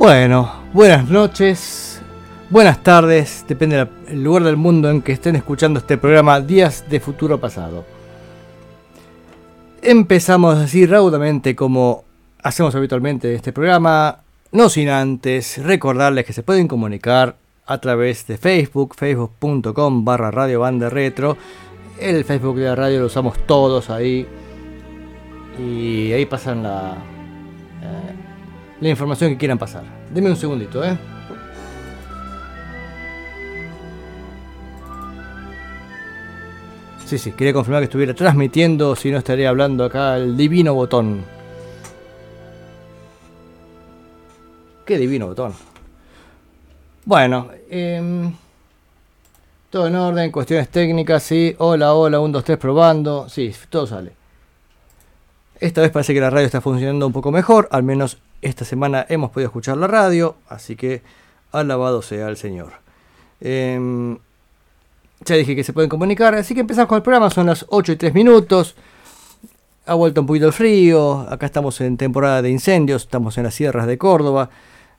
Bueno, buenas noches, buenas tardes, depende del lugar del mundo en que estén escuchando este programa Días de Futuro Pasado. Empezamos así raudamente como hacemos habitualmente este programa, no sin antes recordarles que se pueden comunicar a través de Facebook, facebook.com barra Radio Banda Retro. El Facebook de la radio lo usamos todos ahí. Y ahí pasan la, la información que quieran pasar. Deme un segundito, ¿eh? Sí, sí, quería confirmar que estuviera transmitiendo, si no estaría hablando acá el divino botón. Qué divino botón. Bueno, eh, todo en orden, cuestiones técnicas, sí. Hola, hola, 1, 2, 3 probando. Sí, todo sale. Esta vez parece que la radio está funcionando un poco mejor, al menos esta semana hemos podido escuchar la radio, así que alabado sea el Señor. Em, ya dije que se pueden comunicar, así que empezamos con el programa, son las 8 y 3 minutos. Ha vuelto un poquito el frío, acá estamos en temporada de incendios, estamos en las sierras de Córdoba,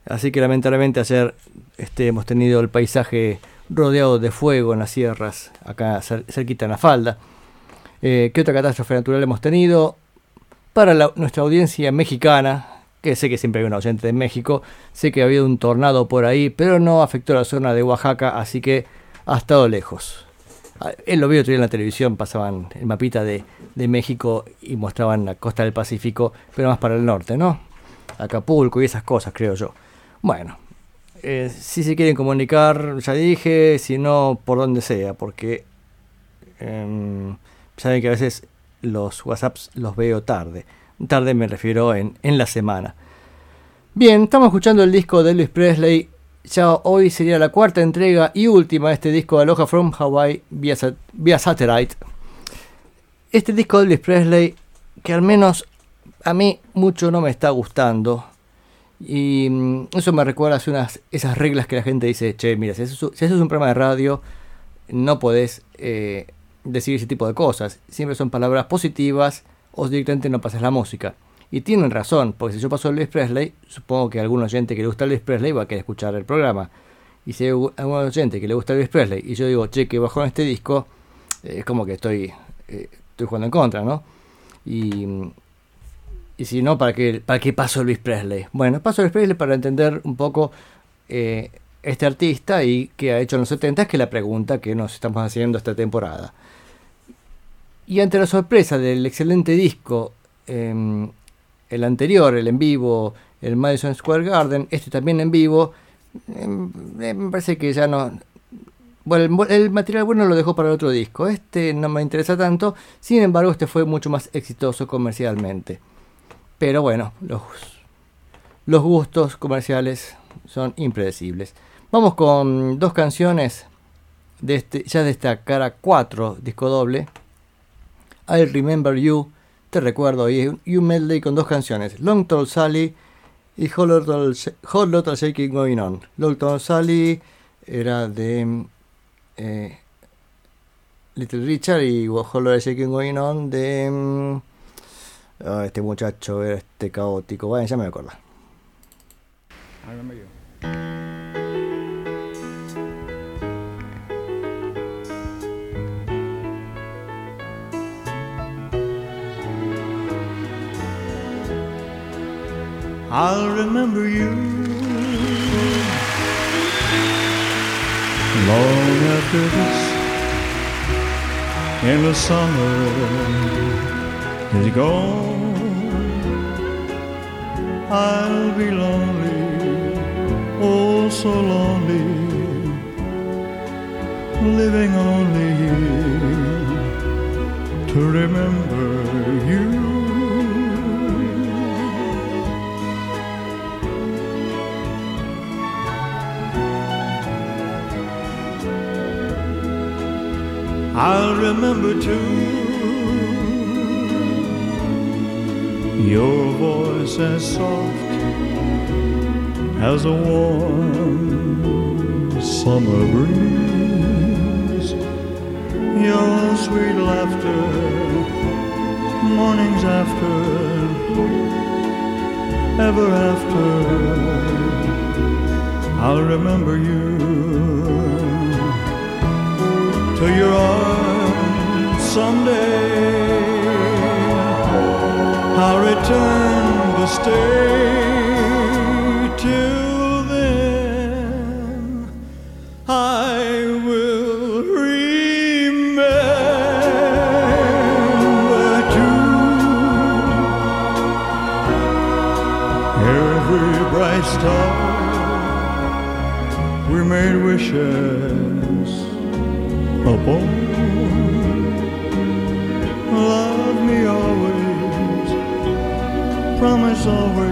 así que lamentablemente ayer este, hemos tenido el paisaje rodeado de fuego en las sierras, acá cerquita en la falda. Eh, ¿Qué otra catástrofe natural hemos tenido? Para nuestra audiencia mexicana, que sé que siempre hay un oyente de México, sé que ha habido un tornado por ahí, pero no afectó la zona de Oaxaca, así que ha estado lejos. Ah, él lo vio otro en la televisión, pasaban el mapita de, México y mostraban la costa del Pacífico, pero más para el norte, ¿no? Acapulco y esas cosas, creo yo. Bueno, eh, si se quieren comunicar, ya dije, si no, por donde sea, porque em, saben que a veces los WhatsApps los veo tarde. Tarde me refiero en, en la semana. Bien, estamos escuchando el disco de Elvis Presley. Ya hoy sería la cuarta entrega y última de este disco de Aloha from Hawaii vía, Satellite. Este disco de Elvis Presley, que al menos a mí mucho no me está gustando. Y mm, eso me recuerda a unas, esas reglas que la gente dice, che, mira, si eso, es un programa de radio, no podés eh, decir ese tipo de cosas. Siempre son palabras positivas o directamente no pasas la música. Y tienen razón, porque si yo paso Elvis Presley, supongo que algún oyente que le gusta Elvis Presley va a querer escuchar el programa. Y si hay algún oyente que le gusta Elvis Presley y yo digo, che, que bajó en este disco, eh, es como que estoy, eh, estoy jugando en contra, ¿no? Y, y si no, ¿para qué, ¿para qué paso Elvis Presley? Bueno, paso Elvis Presley para entender un poco eh, este artista y que ha hecho en los 70 es que la pregunta que nos estamos haciendo esta temporada. Y ante la sorpresa del excelente disco, em, el anterior, el en vivo, el Madison Square Garden, este también en vivo, em, eh, me parece que ya no... Bueno, el, material bueno lo dejó para el otro disco, este no me interesa tanto, sin embargo este fue mucho más exitoso comercialmente. Pero bueno, los, los gustos comerciales son impredecibles. Vamos con dos canciones de este, ya de esta cara 4 disco doble. I Remember You, Te Recuerdo, y You Medley con dos canciones, Long Tall Sally y Hot Little, Shaking Going On. Long Tall Sally era de eh, Little Richard y Hot Little Shaking Going On de... Mm, oh, este muchacho era este caótico, bueno, ya me you. I'll remember you long after this in the summer is gone I'll be lonely oh so lonely, living only to remember you. I'll remember too your voice as soft as a warm summer breeze. Your sweet laughter, mornings after, ever after. I'll remember you to your arms someday. I'll return to stay till then. I will remember too every bright star we made wishes. Love me always, promise always.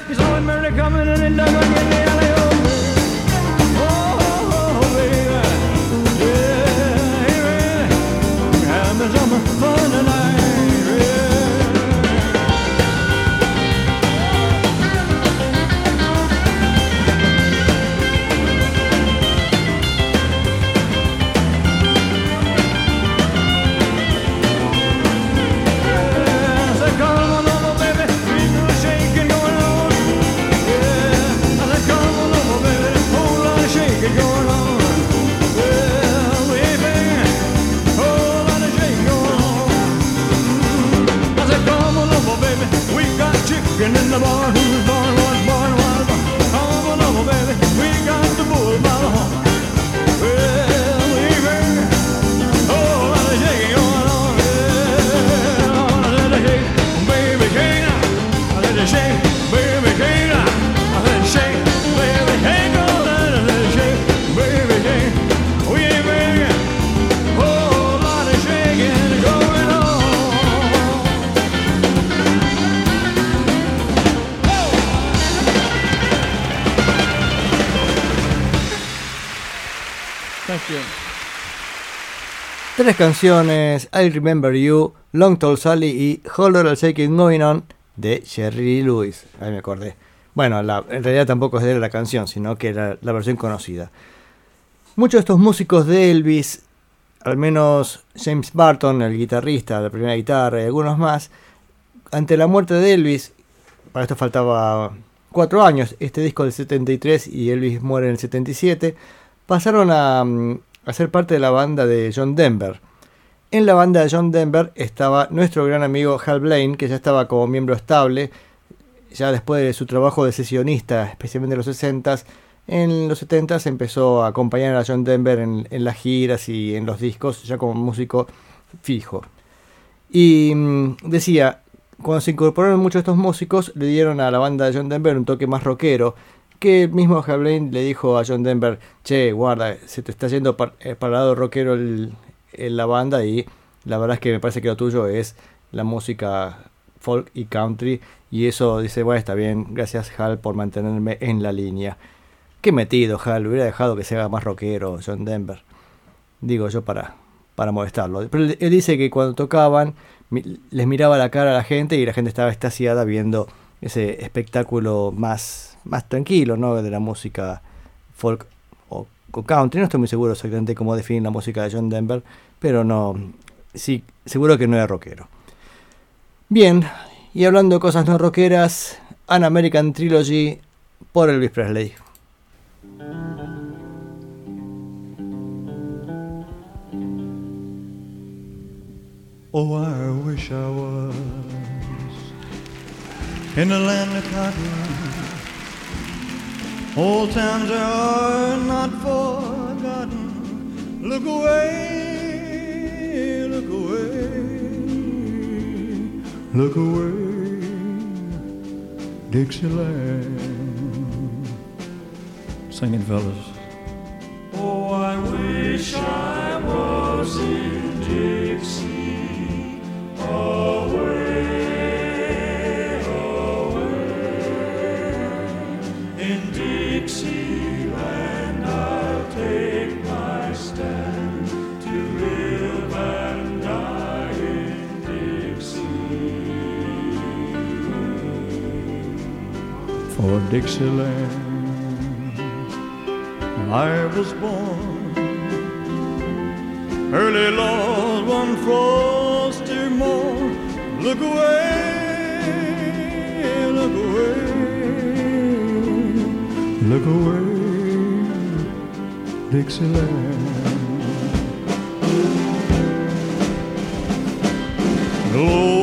she's a bill sweet. She got got chicken in the barn. Who's Tres canciones, I Remember You, Long Tall Sally y Hold On Shaking Going On de Jerry Lewis. Ahí me acordé. Bueno, en realidad tampoco es de la canción, sino que era la versión conocida. Muchos de estos músicos de Elvis, al menos James Barton, el guitarrista, la primera guitarra y algunos más, ante la muerte de Elvis, para esto faltaba cuatro años, este disco del 73 y Elvis muere en el 77, pasaron a, mm, a ser parte de la banda de John Denver. En la banda de John Denver estaba nuestro gran amigo Hal Blaine, que ya estaba como miembro estable, ya después de su trabajo de sesionista, especialmente en los 60s. En los 70s empezó a acompañar a John Denver en, en las giras y en los discos, ya como músico fijo. Y mm, decía, cuando se incorporaron muchos de estos músicos, le dieron a la banda de John Denver un toque más rockero, que el mismo Hal Blaine le dijo a John Denver, che, guarda, se te está yendo eh, para el lado rockero el- el- la banda y la verdad es que me parece que lo tuyo es la música folk y country y eso dice, bueno, está bien, gracias Hal por mantenerme en la línea. Qué metido Hal, hubiera dejado que se haga más rockero John Denver. Digo yo para, para molestarlo. Pero él, dice que cuando tocaban les miraba la cara a la gente y la gente estaba extasiada viendo ese espectáculo más, más tranquilo, ¿no? De la música folk o, country. No estoy muy seguro exactamente cómo definir la música de John Denver, pero no, sí, seguro que no era rockero. Bien, y hablando de cosas no rockeras, An American Trilogy por Elvis Presley. Oh, I wish I was in the land of cotton. Old times are not forgotten. Look away, look away, look away, Dixieland. Sing it, fellas. Oh, I wish Dixieland I was born early Lord one frosty morn. Look away, look away, look away, Dixieland. Glory,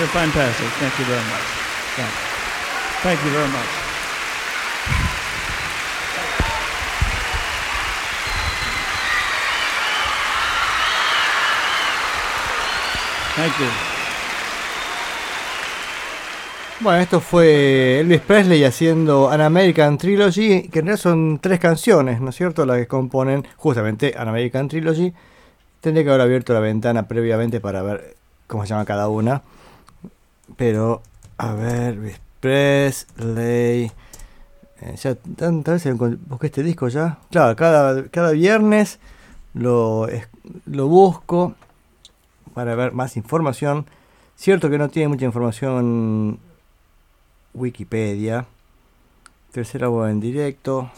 You're fantastic. Thank you very much. Thank you. Very much. Thank you. Bueno, esto fue Elvis Presley haciendo An American Trilogy, que en realidad son tres canciones, ¿no es cierto? Las que componen justamente An American Trilogy. Tendría que haber abierto la ventana previamente para ver cómo se llama cada una. Pero, a ver, Elvis Presley. Eh, ya veces encont- busqué este disco ya. Claro, cada, cada viernes lo, lo busco para ver más información. Cierto que no tiene mucha información Wikipedia. Tercer álbum en directo.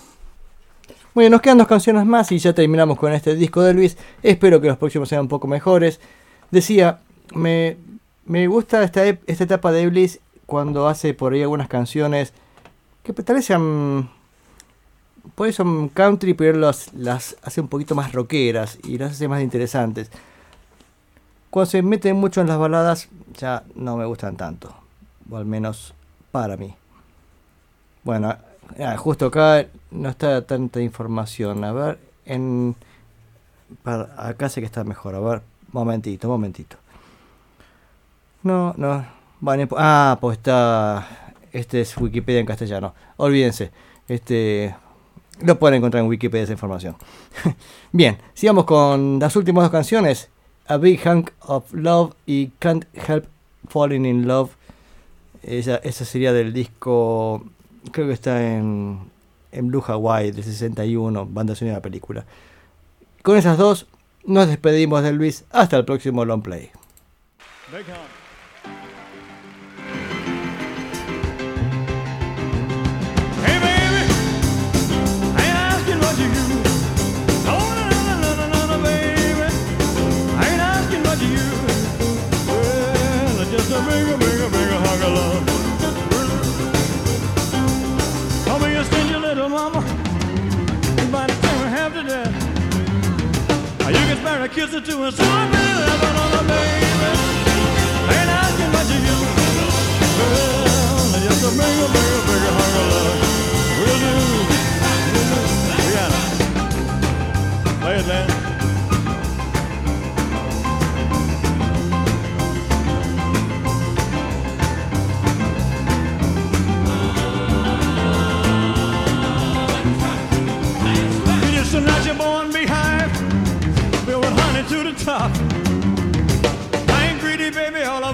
Muy bien, nos quedan dos canciones más y ya terminamos con este disco de Elvis. Espero que los próximos sean un poco mejores. Decía, me, me gusta esta, esta etapa de Elvis cuando hace por ahí algunas canciones que tal vez sean... Eso son country, pero las, las hace un poquito más rockeras y las hace más interesantes. Cuando se meten mucho en las baladas, ya no me gustan tanto. O al menos para mí. Bueno, ah, justo acá no está tanta información. A ver, en. para- acá sé que está mejor. A ver, momentito, momentito. No, no. Ah, pues está. Este es Wikipedia en castellano. Olvídense. Este. Lo pueden encontrar en Wikipedia esa información. Bien, sigamos con las últimas dos canciones. A Big Hunk of Love y Can't Help Falling in Love. Esa, esa sería del disco, creo que está en, en Blue Hawaii del 61, banda sonora de la película. Con esas dos nos despedimos de Luis. Hasta el próximo long play. You can spare a kiss or two and so I'm loving on a baby. Ain't asking what you do. Well, just a bigger, bigger, bigger hug of love. Will do. Will do. Rihanna. Play it, man. You're just a natural born beehive, filled with honey to the top. I ain't greedy, baby. All I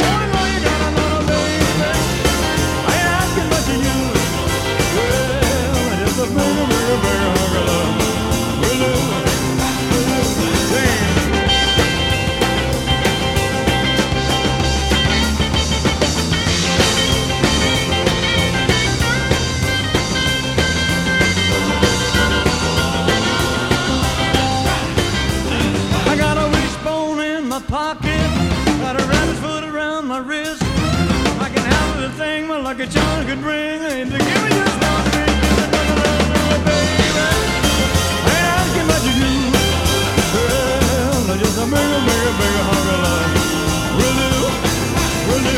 could bring. And to give me just baby. You just a bigger, bigger, bigger hug love. Will do, will do.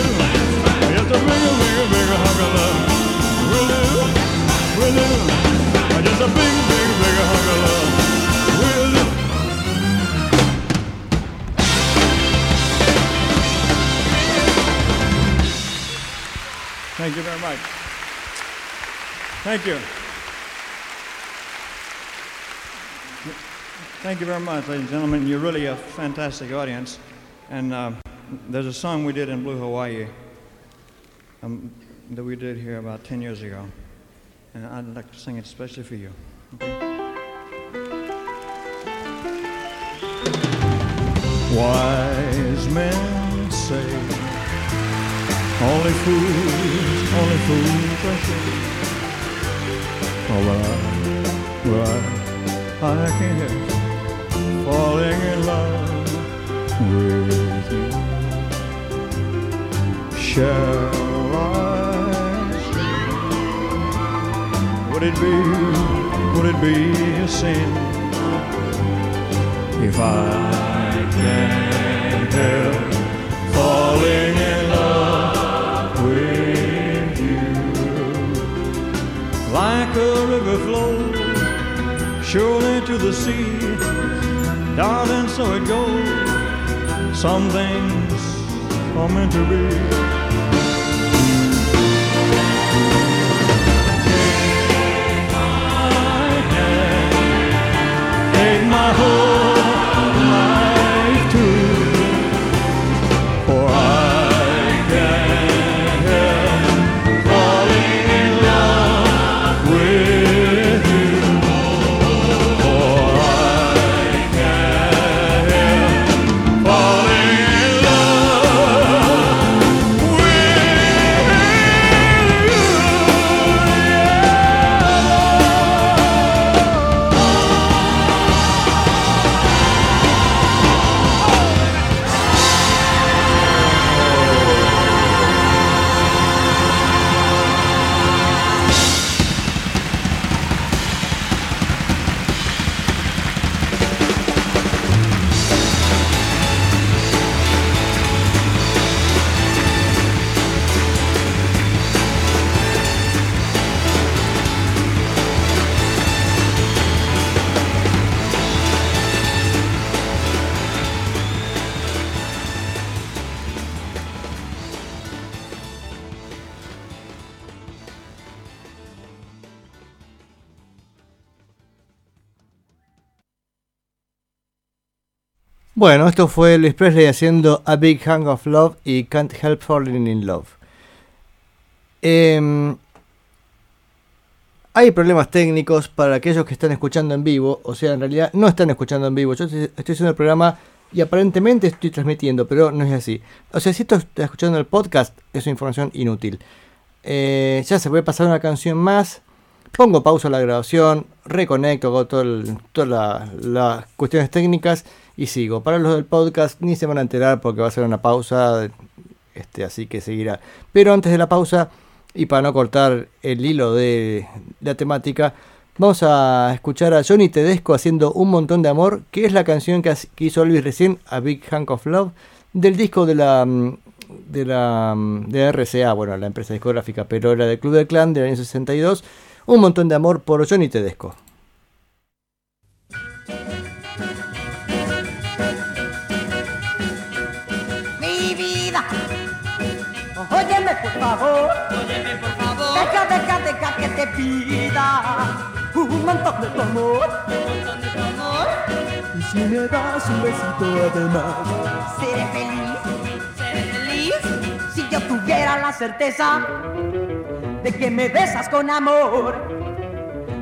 Just a bigger, bigger, bigger love. Will do, will do. Just a big, big, bigger of love. Thank you very much. Thank you. Thank you very much, ladies and gentlemen. You're really a fantastic audience. And uh, there's a song we did in Blue Hawaii um, that we did here about 10 years ago. And I'd like to sing it especially for you. Wise men only fools, only fools are sure. Oh, but I, but I, I can't help falling in love with you. Shall I? Would it be, would it be a sin if I can't help falling in love? Like a river flows surely to the sea. Darling, so it goes. Some things are meant to be. My whole Bueno, esto fue Elvis Presley haciendo A Big Hang of Love y Can't Help Falling in Love. Em, hay problemas técnicos para aquellos que están escuchando en vivo, o sea, en realidad no están escuchando en vivo. Yo estoy haciendo el programa y aparentemente estoy transmitiendo, pero no es así. O sea, si esto está escuchando el podcast, es una información inútil. Eh, ya se puede pasar una canción más. Pongo pausa a la grabación, reconecto, hago todas la- las cuestiones técnicas y sigo. Para los del podcast ni se van a enterar porque va a ser una pausa, este, así que seguirá. Pero antes de la pausa, y para no cortar el hilo de la temática, vamos a escuchar a Johnny Tedesco haciendo Un Montón de Amor, que es la canción que, hizo Elvis recién, A Big Hunk of Love, del disco de la, de la de RCA, bueno, la empresa discográfica, pero era del Club del Clan del año 62. Un montón de amor por Johnny Tedesco. Un montón de tu amor. un montón de tu amor. Y si me das un besito además, seré feliz, Seré feliz si yo tuviera la certeza de que me besas con amor.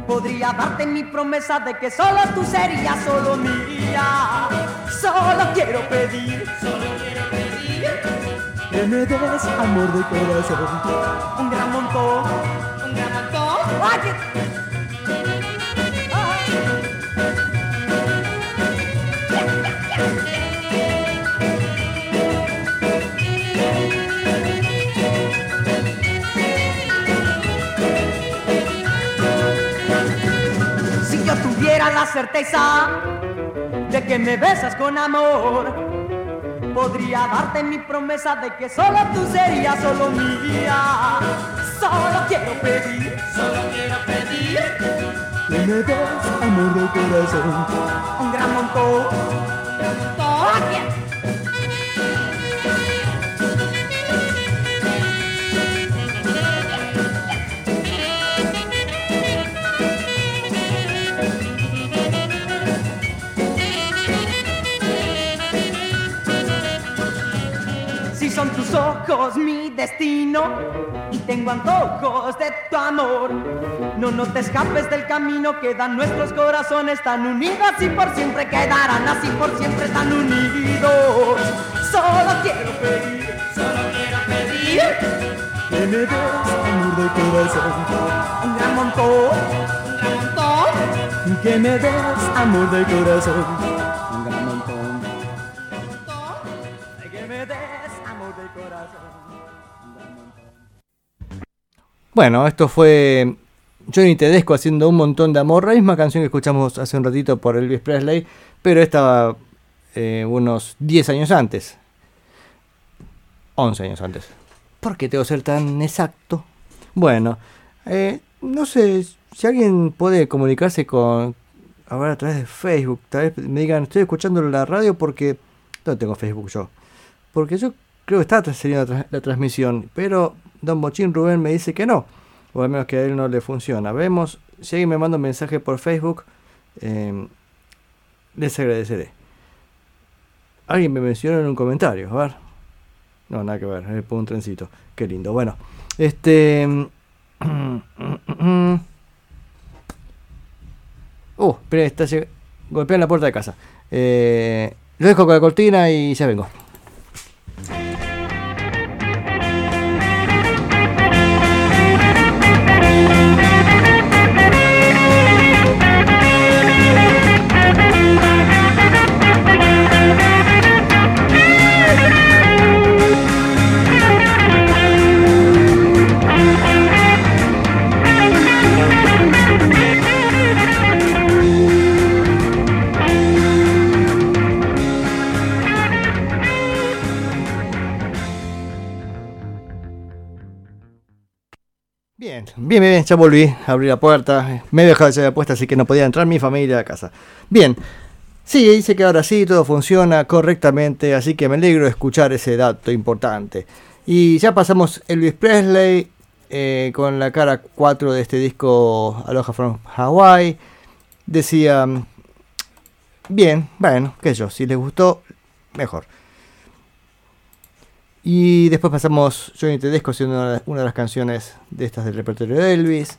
Podría darte mi promesa de que solo tú serías solo mía. Solo quiero pedir Solo quiero pedir que me des amor de corazón. Un gran montón. Si yo tuviera la certeza de que me besas con amor, podría darte mi promesa de que solo tú serías solo mía. Solo quiero pedir Solo quiero pedir que me des amor de corazón. Un gran montón. un montón. Son tus ojos mi destino y tengo antojos de tu amor, no, no te escapes del camino, quedan nuestros corazones tan unidos y por siempre quedarán así, por siempre tan unidos. Solo quiero pedir Solo quiero pedir que me des amor de corazón, un gran montón, un gran montón. que me des amor de corazón, Bueno, esto fue Johnny Tedesco haciendo un montón de amor, la misma canción que escuchamos hace un ratito por Elvis Presley, pero esta eh, unos 10 años antes. 11 años antes. ¿Por qué tengo que ser tan exacto? Bueno, eh, no sé, si alguien puede comunicarse con, ahora a través de Facebook, tal vez me digan, estoy escuchando la radio porque, no tengo Facebook yo, porque yo creo que está tra- la transmisión, pero Don Bochín Rubén me dice que no, o al menos que a él no le funciona. Vemos, si alguien me manda un mensaje por Facebook, eh, les agradeceré. Alguien me mencionó en un comentario, a ver. No, nada que ver, es por un trencito. Qué lindo. Bueno, este. Uh, espera, está golpean la puerta de casa. Eh, lo dejo con la cortina y ya vengo. Bien, bien, bien, ya volví, abrí la puerta, me he dejado ya puesta, así que no podía entrar mi familia a casa. Bien, sí, dice que ahora sí, todo funciona correctamente, así que me alegro de escuchar ese dato importante. Y ya pasamos Elvis Presley eh, con la cara 4 de este disco Aloha from Hawaii. Decía, bien, bueno, sé yo, si les gustó, mejor. Y después pasamos Johnny Tedesco siendo una, una de las canciones de estas del repertorio de Elvis.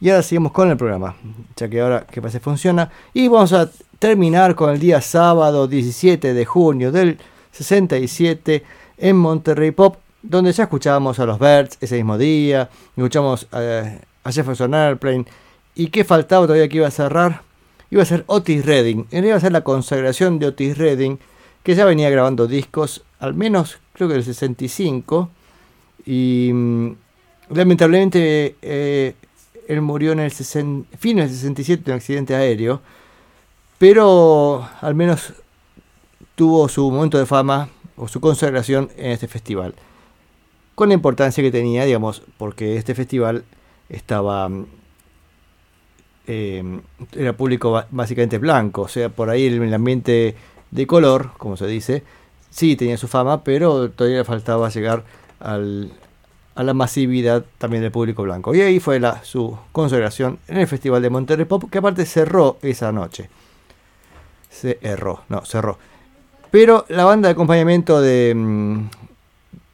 Y ahora seguimos con el programa, ya que ahora que pase funciona. Y vamos a terminar con el día sábado 17 de junio del 67 en Monterrey Pop, donde ya escuchábamos a los Birds ese mismo día, escuchamos eh, a Jefferson Airplane. ¿Y qué faltaba todavía que iba a cerrar? Iba a ser Otis Redding. Iba a ser la consagración de Otis Redding, que ya venía grabando discos, al menos creo que del 65. Y mm, lamentablemente eh, él murió en el fin del 67 en un accidente aéreo. Pero al menos tuvo su momento de fama o su consagración en este festival. Con la importancia que tenía, digamos, porque este festival estaba mm, eh, era público básicamente blanco, o sea, por ahí el ambiente de color, como se dice, sí tenía su fama, pero todavía le faltaba llegar al- a la masividad también del público blanco. Y ahí fue su consagración en el Festival de Monterrey Pop, que aparte cerró esa noche. Se erró, no, cerró. Pero la banda de acompañamiento de, mm,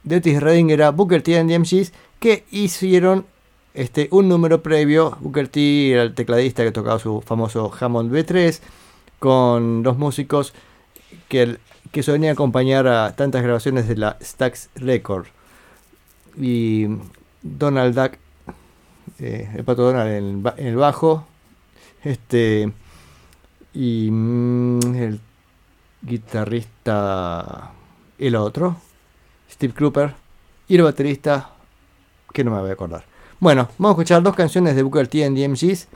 de Otis Redding era Booker T and the MGs, que hicieron este, un número previo. Booker T era el tecladista que tocaba su famoso Hammond B3, con dos músicos que, que solían acompañar a tantas grabaciones de la Stax Record. Y Donald Duck, eh, el pato Donald en el, ba- en el bajo, este, y mm, el guitarrista, el otro, Steve Cropper, y el baterista, que no me voy a acordar. Bueno, vamos a escuchar dos canciones de Booker T and the MGs.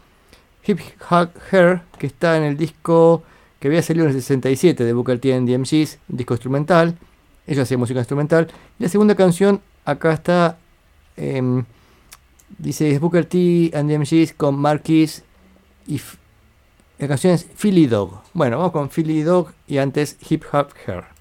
Hip Hug Hair, que está en el disco que había salido en el 67 de Booker T and MGs, un disco instrumental. Ellos hacían música instrumental. Y la segunda canción, acá está, em, dice Booker T and MGs con Marquis y la canción es Philly Dog. Bueno, vamos con Philly Dog y antes Hip Hop Hair.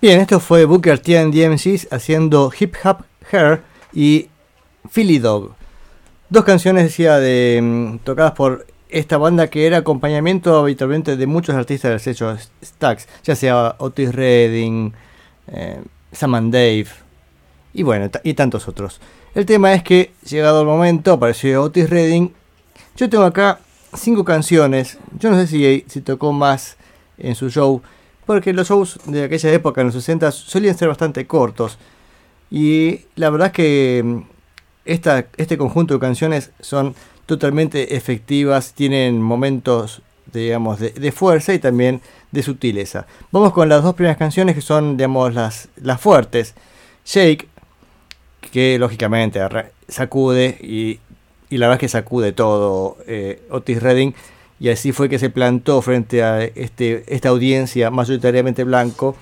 Bien, esto fue Booker T and DMCs haciendo Hip Hop Hair y Philly Dog. Dos canciones, decía, de, mm, tocadas por esta banda que era acompañamiento habitualmente de muchos artistas del sello Stax, ya sea Otis Redding, eh, Sam and Dave y bueno, y tantos otros. El tema es que, llegado el momento, apareció Otis Redding. Yo tengo acá cinco canciones. Yo no sé si, si tocó más en su show, porque los shows de aquella época, en los 60, solían ser bastante cortos. Y la verdad es que mm, esta, este conjunto de canciones son totalmente efectivas, tienen momentos, digamos, de, de fuerza y también de sutileza. Vamos con las dos primeras canciones que son, digamos, las, las fuertes. Shake, que lógicamente sacude y, y la verdad es que sacude todo eh, Otis Redding y así fue que se plantó frente a este, esta audiencia mayoritariamente blanco,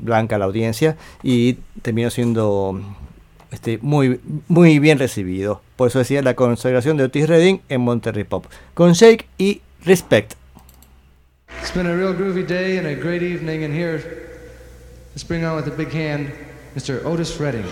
blanca la audiencia y terminó siendo este, muy, muy bien recibido. Por eso decía la consagración de Otis Redding en Monterrey Pop. Con Shake y Respect. It's been a real groovy day and a great evening, and here, let's bring on with the big hand, Mr. Otis Redding.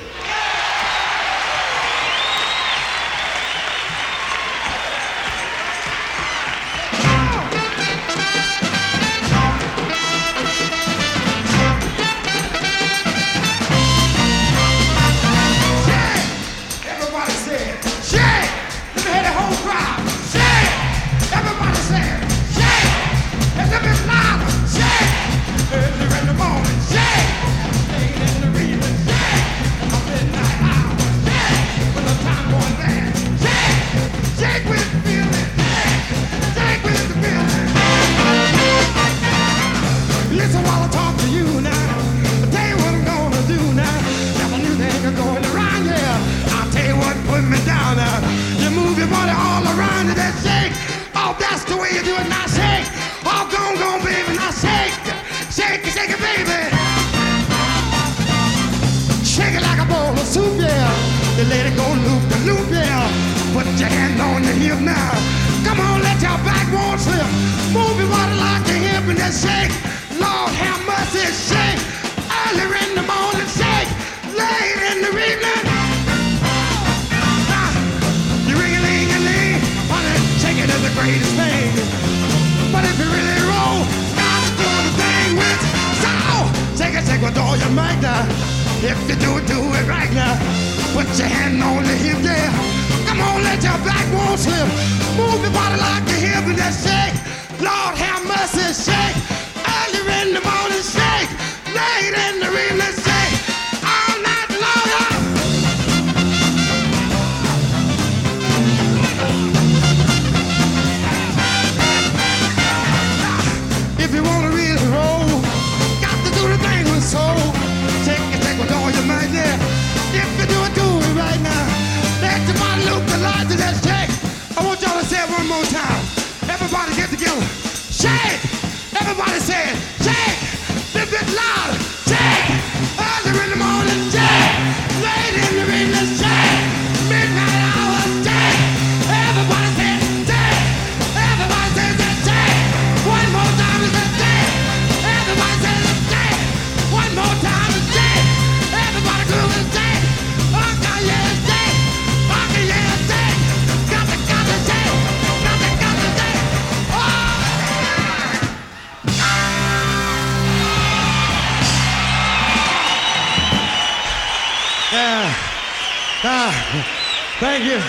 Thank you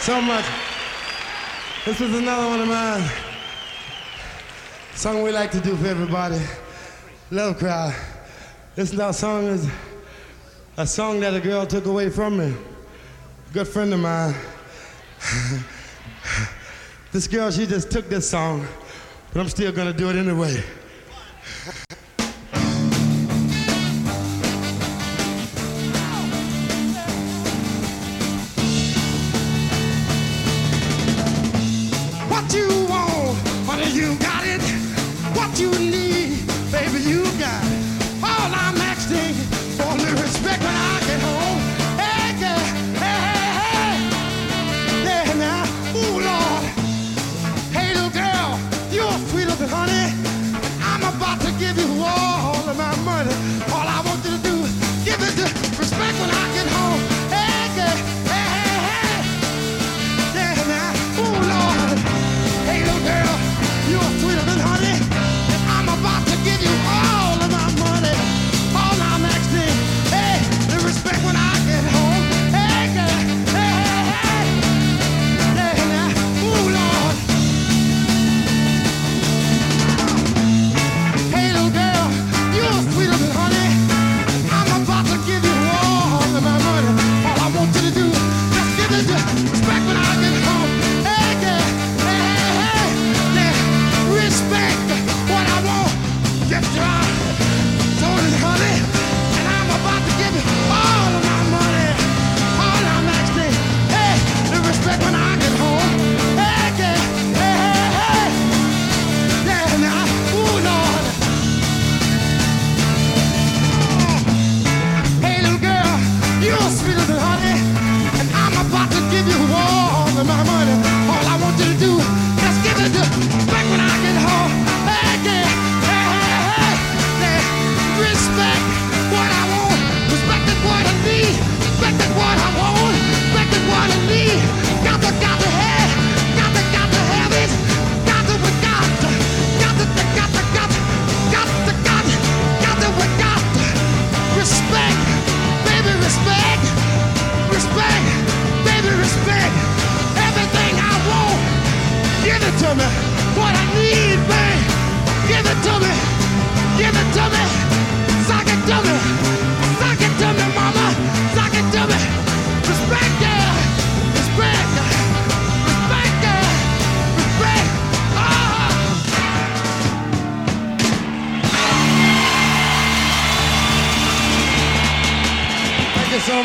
so much. This is another one of mine. Song we like to do for everybody. Love Cry. This our song is a song that a girl took away from me. Good friend of mine. this girl, she just took this song, but I'm still gonna do it anyway.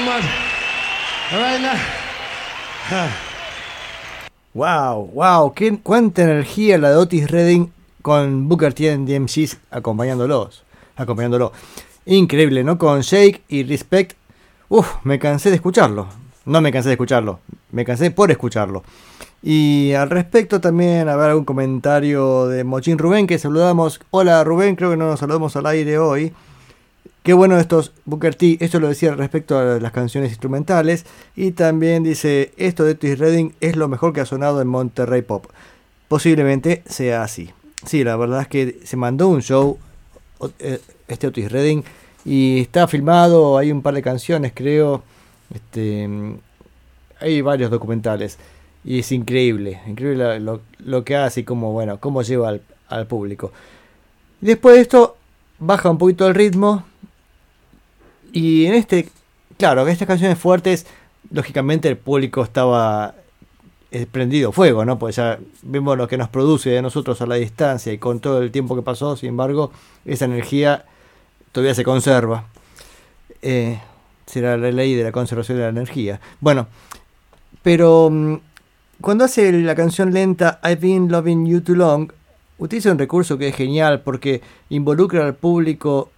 much. All wow, wow, qué, cuánta energía la de Otis Redding con Booker T en DMCs acompañándolos, acompañándolo. Increíble, ¿no? Con Shake y Respect. Uf, me cansé de escucharlo. No me cansé de escucharlo, me cansé por escucharlo. Y al respecto también, a ver, algún comentario de Mochín Rubén que saludamos. Hola Rubén, creo que no nos saludamos al aire hoy. Qué bueno estos Booker T, esto lo decía respecto a las canciones instrumentales. Y también dice, esto de Otis Redding es lo mejor que ha sonado en Monterrey Pop. Posiblemente sea así. Sí, la verdad es que se mandó un show, eh, este Otis Redding, y está filmado, hay un par de canciones creo, este, hay varios documentales. Y es increíble, increíble lo, lo que hace y cómo, bueno, cómo lleva al, al público. Después de esto, baja un poquito el ritmo. Y en este, claro, estas canciones fuertes, lógicamente el público estaba eh, prendido fuego, ¿no? Pues ya vemos lo que nos produce de nosotros a la distancia y con todo el tiempo que pasó, sin embargo, esa energía todavía se conserva. Eh, será la ley de la conservación de la energía. Bueno, pero mm, cuando hace la canción lenta I've been loving you too long, utiliza un recurso que es genial porque involucra al público,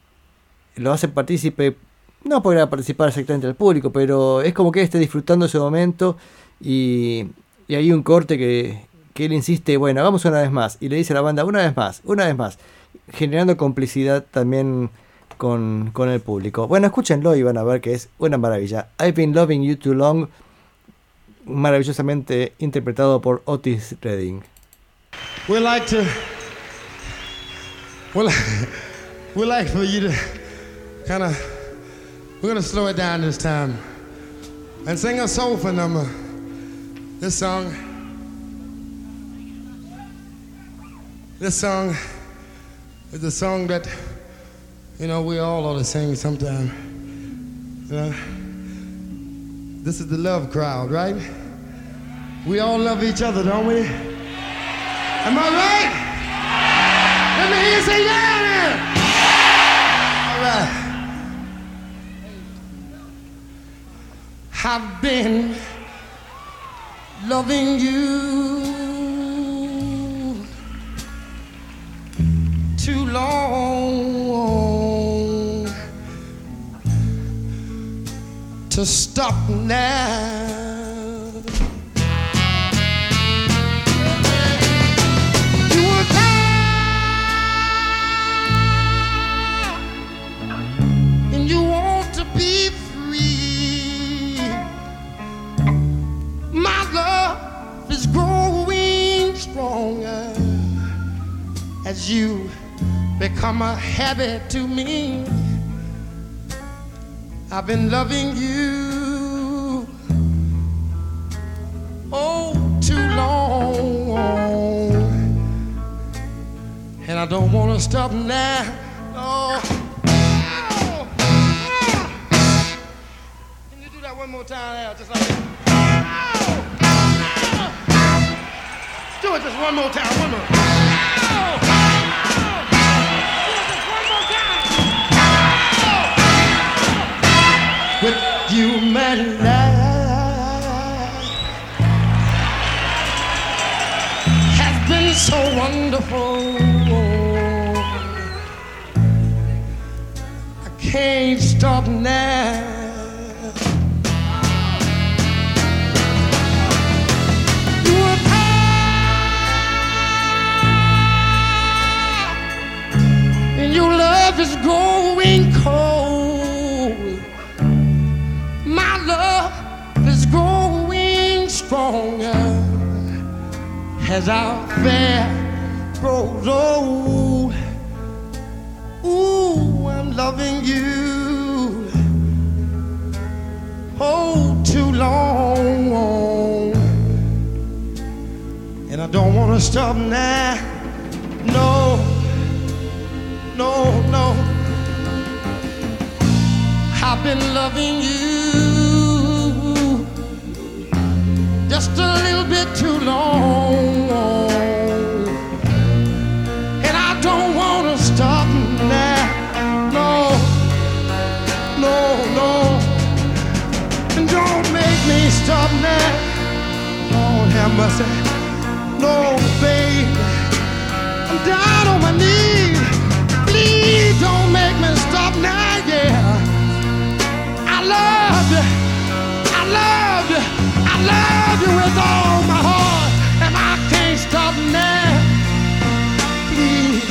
lo hace partícipe, no podrá participar exactamente el público, pero es como que esté disfrutando ese momento y, hay un corte que, él insiste, bueno, vamos una vez más, y le dice a la banda una vez más, una vez más, generando complicidad también con, el público. Bueno, escúchenlo y van a ver que es una maravilla. I've been loving you too long maravillosamente interpretado por Otis Redding. We'd like to, we'd like, like for you to kind of, we're to slow it down this time and sing a soulful number. This song, this song is a song that, you know, we all ought to sing sometime. You know? This is the love crowd, right? We all love each other, don't we? Am I right? Let me hear you say yeah. All right. I've been loving you too long to stop now. You want to be stronger as you become a habit to me. I've been loving you oh too long, and I don't want to stop now. No. Can you do that one more time? Just like that. Oh. Do it just one more time. One more. With you, my life has been so wonderful. I can't stop now. Love is growing cold. My love is growing stronger as our affair grows old. Ooh, I'm loving you oh too long, and I don't want to stop now. No, no, I've been loving you just a little bit too long. My heart, and I can't stop now. Please,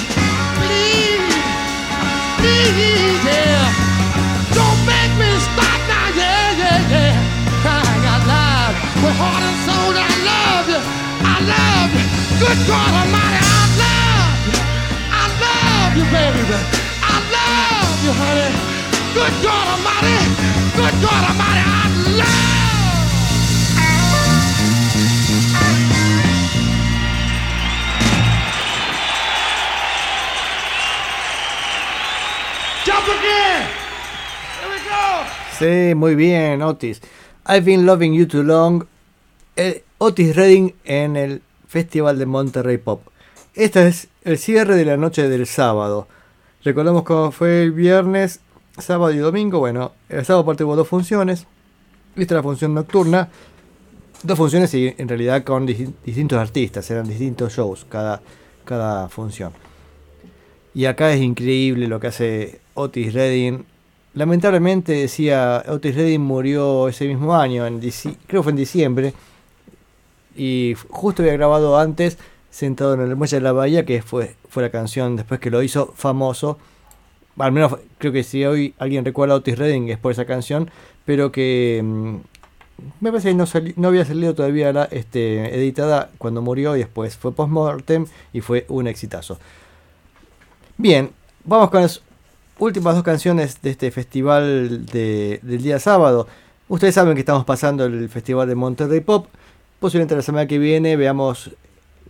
please, please, yeah. Don't make me stop now, yeah, yeah, yeah. Crying out loud with heart and soul, I love you, I love you. Good God Almighty, I love you, I love you, baby. I love you, honey. Good God Almighty, good God Almighty, Sí, muy bien, Otis. I've been loving you too long. Eh, Otis Redding en el Festival de Monterrey Pop. Este es el cierre de la noche del sábado. Recordamos cómo fue el viernes, sábado y domingo. Bueno, el sábado aparte hubo dos funciones. Esta es la función nocturna. Dos funciones y en realidad con dis- distintos artistas. Eran distintos shows cada, cada función. Y acá es increíble lo que hace Otis Redding. Lamentablemente decía, Otis Redding murió ese mismo año, en creo fue en diciembre. Y justo había grabado antes, sentado en el muelle de la bahía, que fue, fue la canción después que lo hizo famoso. Al menos creo que si hoy alguien recuerda a Otis Redding es por esa canción, pero que mm, me parece que no, no había salido todavía la, este, editada cuando murió y después fue post-mortem y fue un exitazo. Bien, vamos con las últimas dos canciones de este festival de- del día sábado. Ustedes saben que estamos pasando el festival de Monterrey Pop. Posiblemente la semana que viene veamos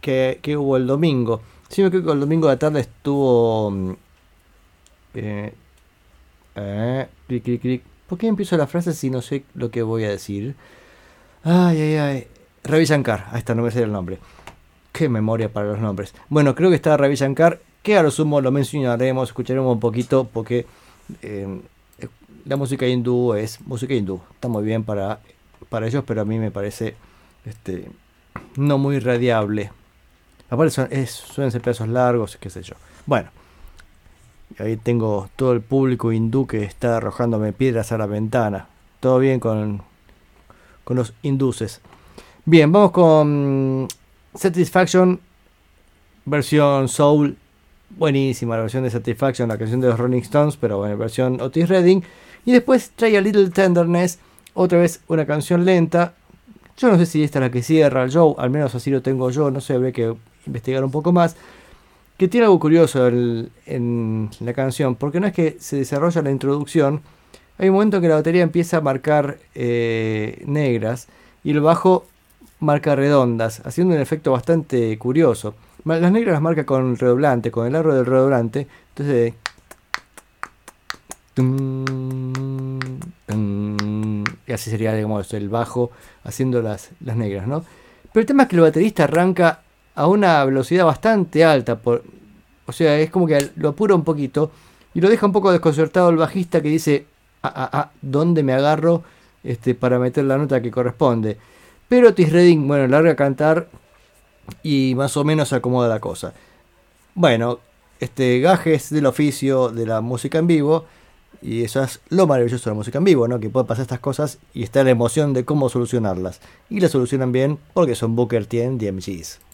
qué, qué hubo el domingo. Sí, me creo que el domingo de la tarde estuvo... mm, eh, eh, clic, clic, clic. ¿Por qué empiezo la frase si no sé lo que voy a decir? Ay, ay, ay. Ravi Shankar. Ahí está, no me sé el nombre. Qué memoria para los nombres. Bueno, creo que está Ravi Shankar, a lo sumo lo mencionaremos, escucharemos un poquito, porque eh, la música hindú es música hindú. Está muy bien para, para ellos, pero a mí me parece este, no muy radiable. Aparte son, es, suelen ser pedazos largos, qué sé yo. Bueno, ahí tengo todo el público hindú que está arrojándome piedras a la ventana. Todo bien con, con los hinduses. Bien, vamos con Satisfaction, versión soul. Buenísima la versión de Satisfaction, la canción de los Rolling Stones, pero bueno, versión Otis Redding. Y después Try a Little Tenderness, otra vez una canción lenta. Yo no sé si esta es la que cierra el show, al menos así lo tengo yo, no sé, habría que investigar un poco más. Que tiene algo curioso en la canción, porque no es que se desarrolla la introducción, hay un momento en que la batería empieza a marcar eh, negras y el bajo marca redondas, haciendo un efecto bastante curioso. Las negras las marca con redoblante, con el aro del redoblante. Entonces. y así sería, digamos, el bajo haciendo las, las negras, ¿no? Pero el tema es que el baterista arranca a una velocidad bastante alta. Por, o sea, es como que lo apura un poquito y lo deja un poco desconcertado el bajista que dice: ah, ah, ah, ¿dónde me agarro este, para meter la nota que corresponde? Pero Otis Redding, bueno, larga a cantar y más o menos se acomoda la cosa. Bueno, este gajes del oficio de la música en vivo y eso es lo maravilloso de la música en vivo, ¿no? Que puede pasar estas cosas y está la emoción de cómo solucionarlas. Y las solucionan bien porque son Booker T and DMGs.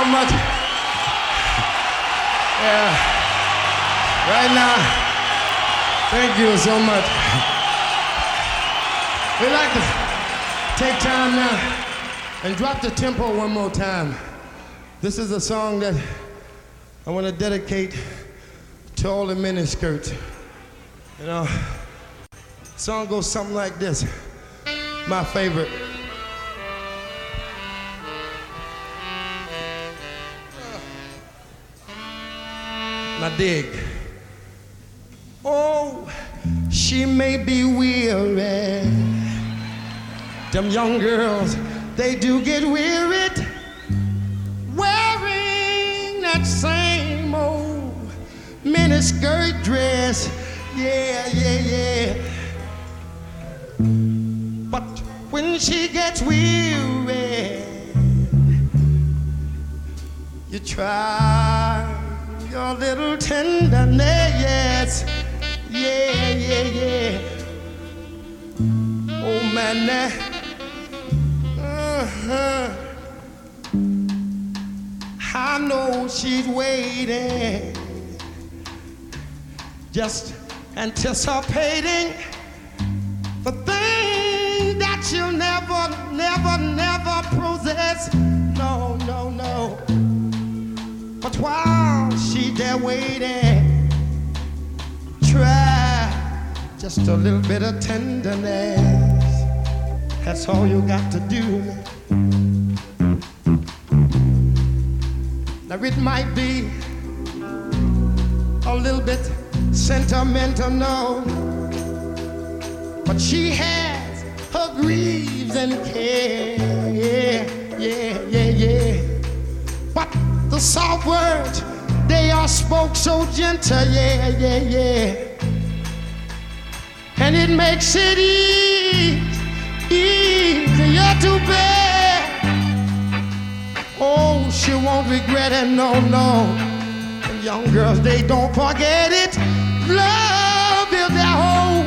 So much. Yeah. Right now, thank you so much. We'd like to take time now and drop the tempo one more time. This is a song that I want to dedicate to all the miniskirts. You know, song goes something like this. My favorite. Now dig. Oh, she may be weary. Them young girls, they do get wearied wearing that same old miniskirt dress. Yeah, yeah, yeah. But when she gets weary, you try your little tenderness. Yeah, yeah, yeah. Oh man, that. Uh-huh. I know she's waiting, just anticipating the thing that you'll never, never, never possess. No, no, no. But while she there waiting, try just a little bit of tenderness. That's all you got to do. Now it might be a little bit sentimental, no, but she has her grieves and care. Yeah, yeah, yeah, yeah. Soft words, they are spoke so gentle, yeah, yeah, yeah. And it makes it easy, easier to bear. Oh, she won't regret it, no, no. Young girls, they don't forget it. Love is their whole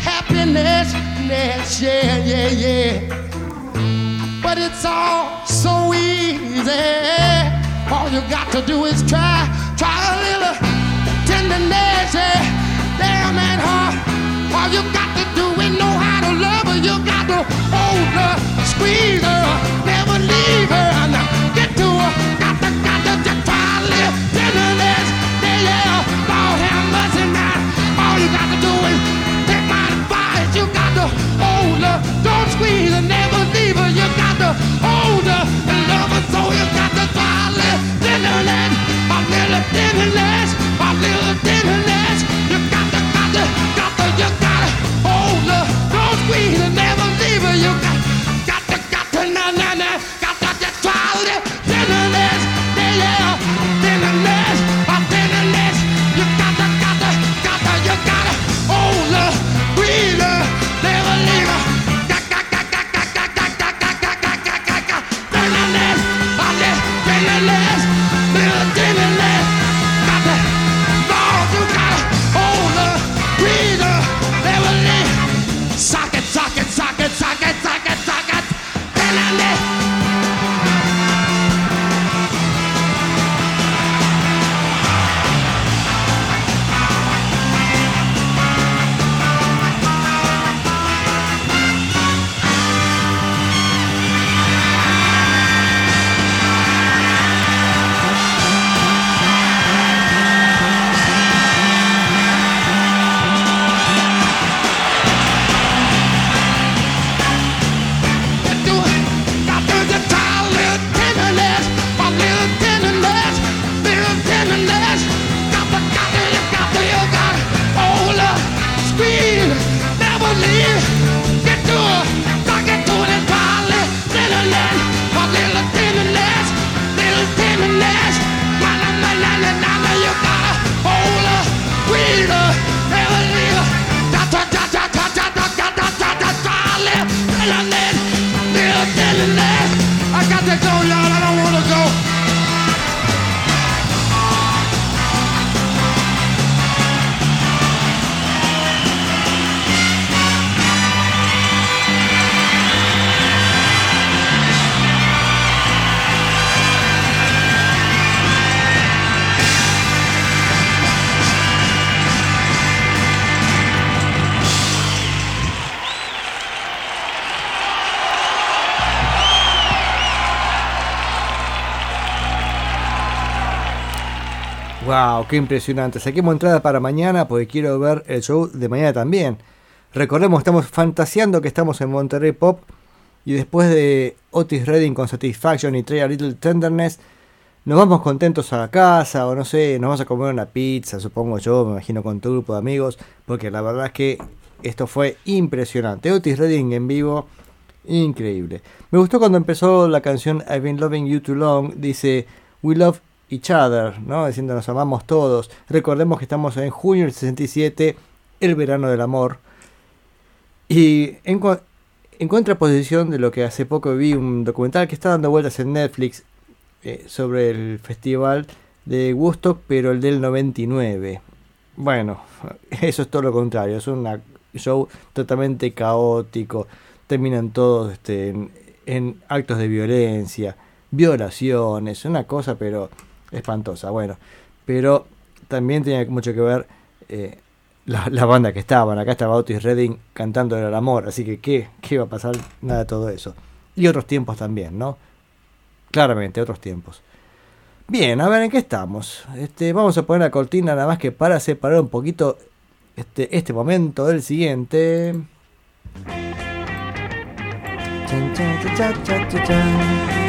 happiness, ness, yeah, yeah, yeah but it's all so easy. All you got to do is try, try a little tenderness, yeah. Damn that heart. All you got to do is know how to love her. You got to hold her, squeeze her, never leave her. Now get to her, got to, got to just try a little tenderness. Yeah, yeah. Lord have mercy now. All you got to do is take my advice. You got to hold her, don't squeeze her, never leave her. You got to hold little tenderness, a little tenderness, a little tenderness. Qué impresionante. Saquemos entrada para mañana porque quiero ver el show de mañana también. Recordemos, estamos fantaseando que estamos en Monterrey Pop y después de Otis Redding con Satisfaction y Trey a Little Tenderness, nos vamos contentos a la casa o no sé, nos vamos a comer una pizza, supongo yo, me imagino con tu grupo de amigos, porque la verdad es que esto fue impresionante. Otis Redding en vivo, increíble. Me gustó cuando empezó la canción I've been loving you too long, dice We love each other, ¿no? Diciendo nos amamos todos. Recordemos que estamos en junio del 67, el verano del amor. Y en, en contraposición de lo que hace poco vi un documental que está dando vueltas en Netflix eh, sobre el festival de Woodstock, pero el del 99. Bueno, eso es todo lo contrario, es un show totalmente caótico, terminan todos este, en actos de violencia, violaciones, una cosa pero espantosa, bueno, pero también tenía mucho que ver eh, la, banda que estaban, acá estaba Otis Redding cantando el amor, así que ¿qué, qué iba a pasar? Nada de todo eso. Y otros tiempos también, ¿no? Claramente, otros tiempos. Bien, a ver en qué estamos. Este, vamos a poner la cortina nada más que para separar un poquito este, este momento del siguiente. Chan, chan, cha, cha, cha, cha, chan.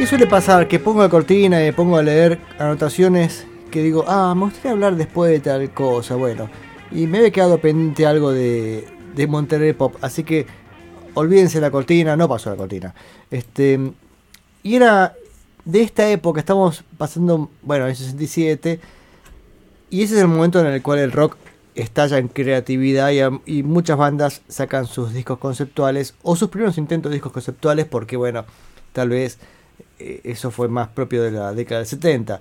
Y suele pasar que pongo la cortina y me pongo a leer anotaciones que digo, ah, me gustaría hablar después de tal cosa, bueno. Y me había quedado pendiente algo de, de Monterrey Pop, así que olvídense la cortina, no pasó la cortina. Este, y era de esta época, estamos pasando, bueno, en el 67, y ese es el momento en el cual el rock estalla en creatividad y, y muchas bandas sacan sus discos conceptuales o sus primeros intentos de discos conceptuales porque, bueno, tal vez eso fue más propio de la década del 70.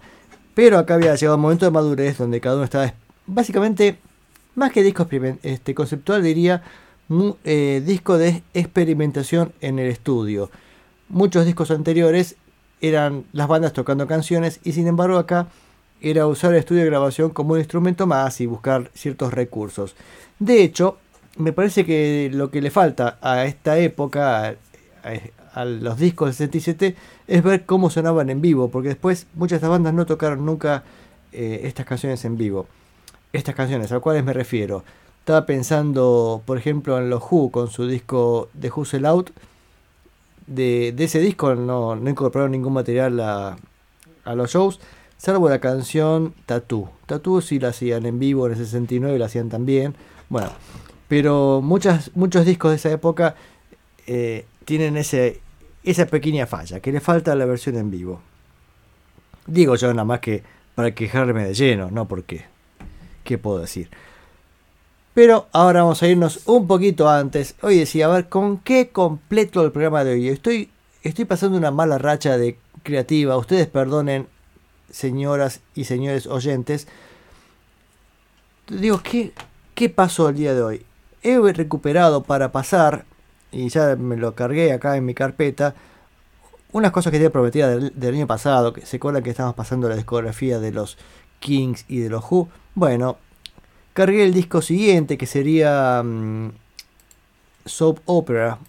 Pero acá había llegado un momento de madurez donde cada uno estaba es- básicamente, más que disco este, conceptual, diría eh, disco de experimentación en el estudio. Muchos discos anteriores eran las bandas tocando canciones y sin embargo acá era usar el estudio de grabación como un instrumento más y buscar ciertos recursos. De hecho, me parece que lo que le falta a esta época, a- los discos del 67, es ver cómo sonaban en vivo, porque después muchas de estas bandas no tocaron nunca eh, estas canciones en vivo. Estas canciones, a cuáles me refiero. Estaba pensando, por ejemplo, en los Who con su disco The Who Sell Out. De, ese disco no, no incorporaron ningún material a, a los shows, salvo la canción Tattoo. Tattoo sí la hacían en vivo en el 69, la hacían también. Bueno, pero muchas, muchos discos de esa época eh, tienen ese, esa pequeña falla, que le falta la versión en vivo. Digo yo nada más que para quejarme de lleno, no porque, ¿qué puedo decir? Pero ahora vamos a irnos un poquito antes. Hoy decía, a ver, ¿con qué completo el programa de hoy? Estoy, estoy pasando una mala racha de creativa. Ustedes perdonen, señoras y señores oyentes. Digo, ¿qué, qué pasó el día de hoy? He recuperado para pasar, y ya me lo cargué acá en mi carpeta, unas cosas que tenía prometidas del, año pasado, que se acuerdan que estábamos pasando la discografía de los Kings y de los Who. Bueno, cargué el disco siguiente, que sería mm, Soap Opera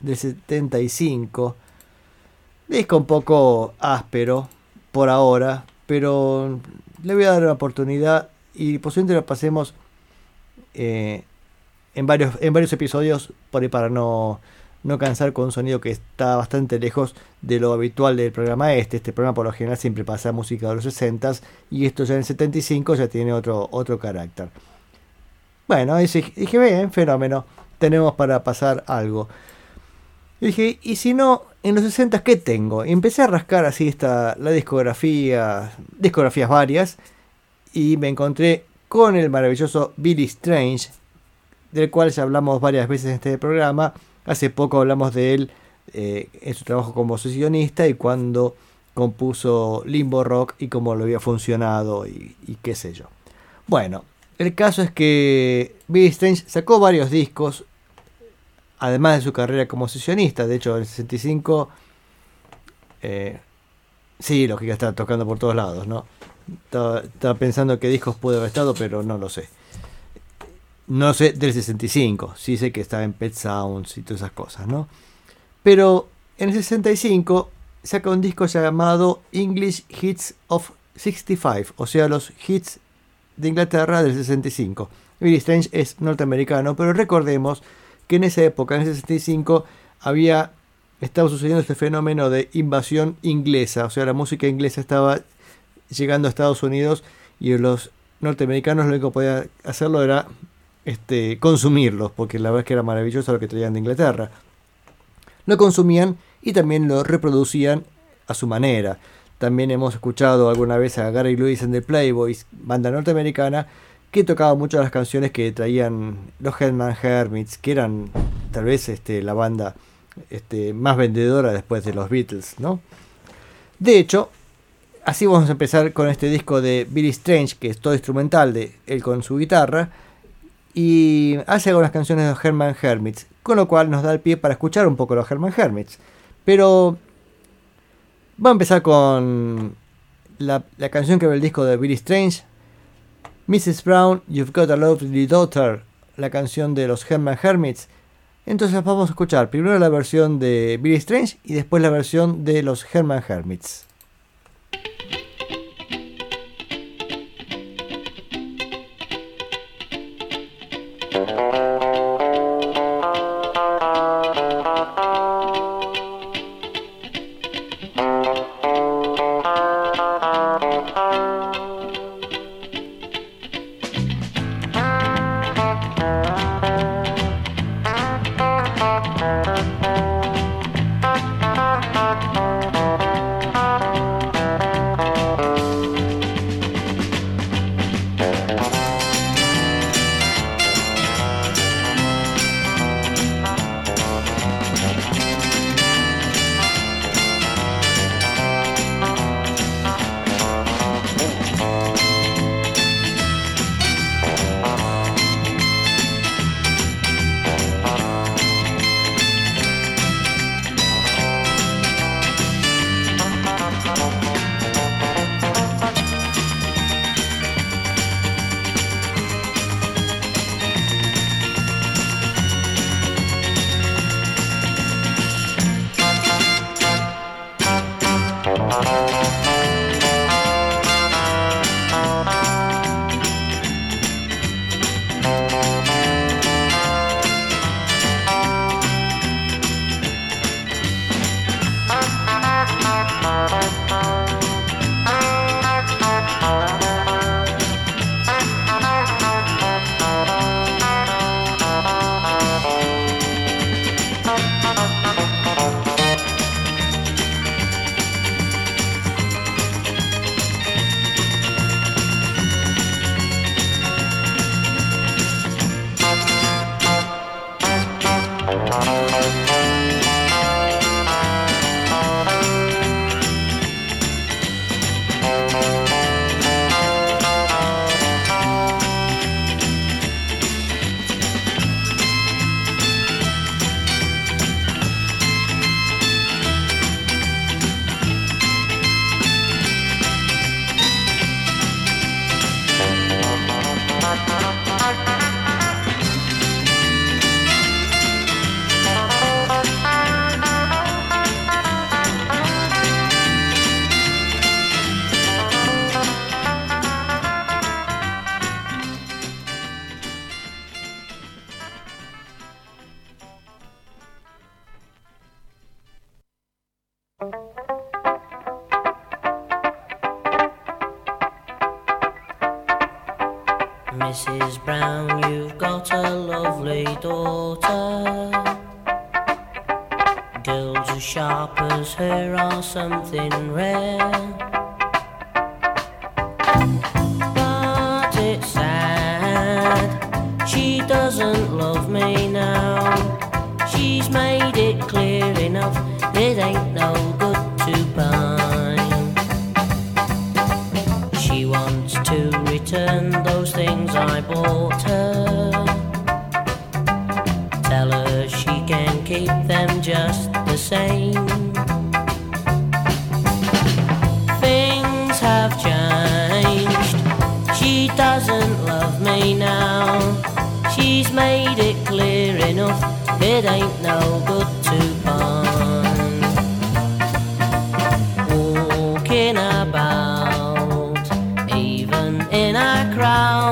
del 75. Disco un poco áspero por ahora, pero le voy a dar una oportunidad y posiblemente lo pasemos eh, en, varios, en varios episodios por ahí para no, no cansar con un sonido que está bastante lejos de lo habitual del programa este. Este programa por lo general siempre pasa música de los 60 y esto ya en el 75 ya tiene otro, otro carácter. Bueno, dije, dije, bien, fenómeno, tenemos para pasar algo. Dije, ¿y si no, en los 60 qué tengo? Empecé a rascar así esta, la discografía, discografías varias, y me encontré con el maravilloso Billy Strange, del cual ya hablamos varias veces en este programa. Hace poco hablamos de él eh, en su trabajo como sesionista y cuando compuso Limbo Rock y cómo lo había funcionado y, qué sé yo. Bueno, el caso es que Billy Strange sacó varios discos, además de su carrera como sesionista. De hecho, en el 65, eh, sí, lógica, está tocando por todos lados, ¿no? Estaba, estaba pensando qué discos puede haber estado, pero no lo sé. No sé del 65, sí sé que estaba en Pet Sounds y todas esas cosas, ¿no? Pero en el 65 saca un disco llamado English Hits of 65, o sea, los hits de Inglaterra del 65. Billy Strange es norteamericano, pero recordemos que en esa época, en el 65, había estaba sucediendo este fenómeno de invasión inglesa, o sea, la música inglesa estaba llegando a Estados Unidos y los norteamericanos lo único que podían hacerlo era este, consumirlos, porque la verdad es que era maravilloso lo que traían de Inglaterra. Lo consumían y también lo reproducían a su manera. También hemos escuchado alguna vez a Gary Lewis and the Playboys, banda norteamericana, que tocaba muchas las canciones que traían los Hellman Hermits, que eran tal vez este, la banda este, más vendedora después de los Beatles, ¿no? De hecho, así vamos a empezar con este disco de Billy Strange, que es todo instrumental de él con su guitarra, y hace algunas canciones de los Herman Hermits, con lo cual nos da el pie para escuchar un poco los Herman Hermits. Pero vamos a empezar con la, la canción que ve el disco de Billy Strange, Mrs. Brown, You've Got a Lovely Daughter, la canción de los Herman Hermits. Entonces vamos a escuchar primero la versión de Billy Strange y después la versión de los Herman Hermits. In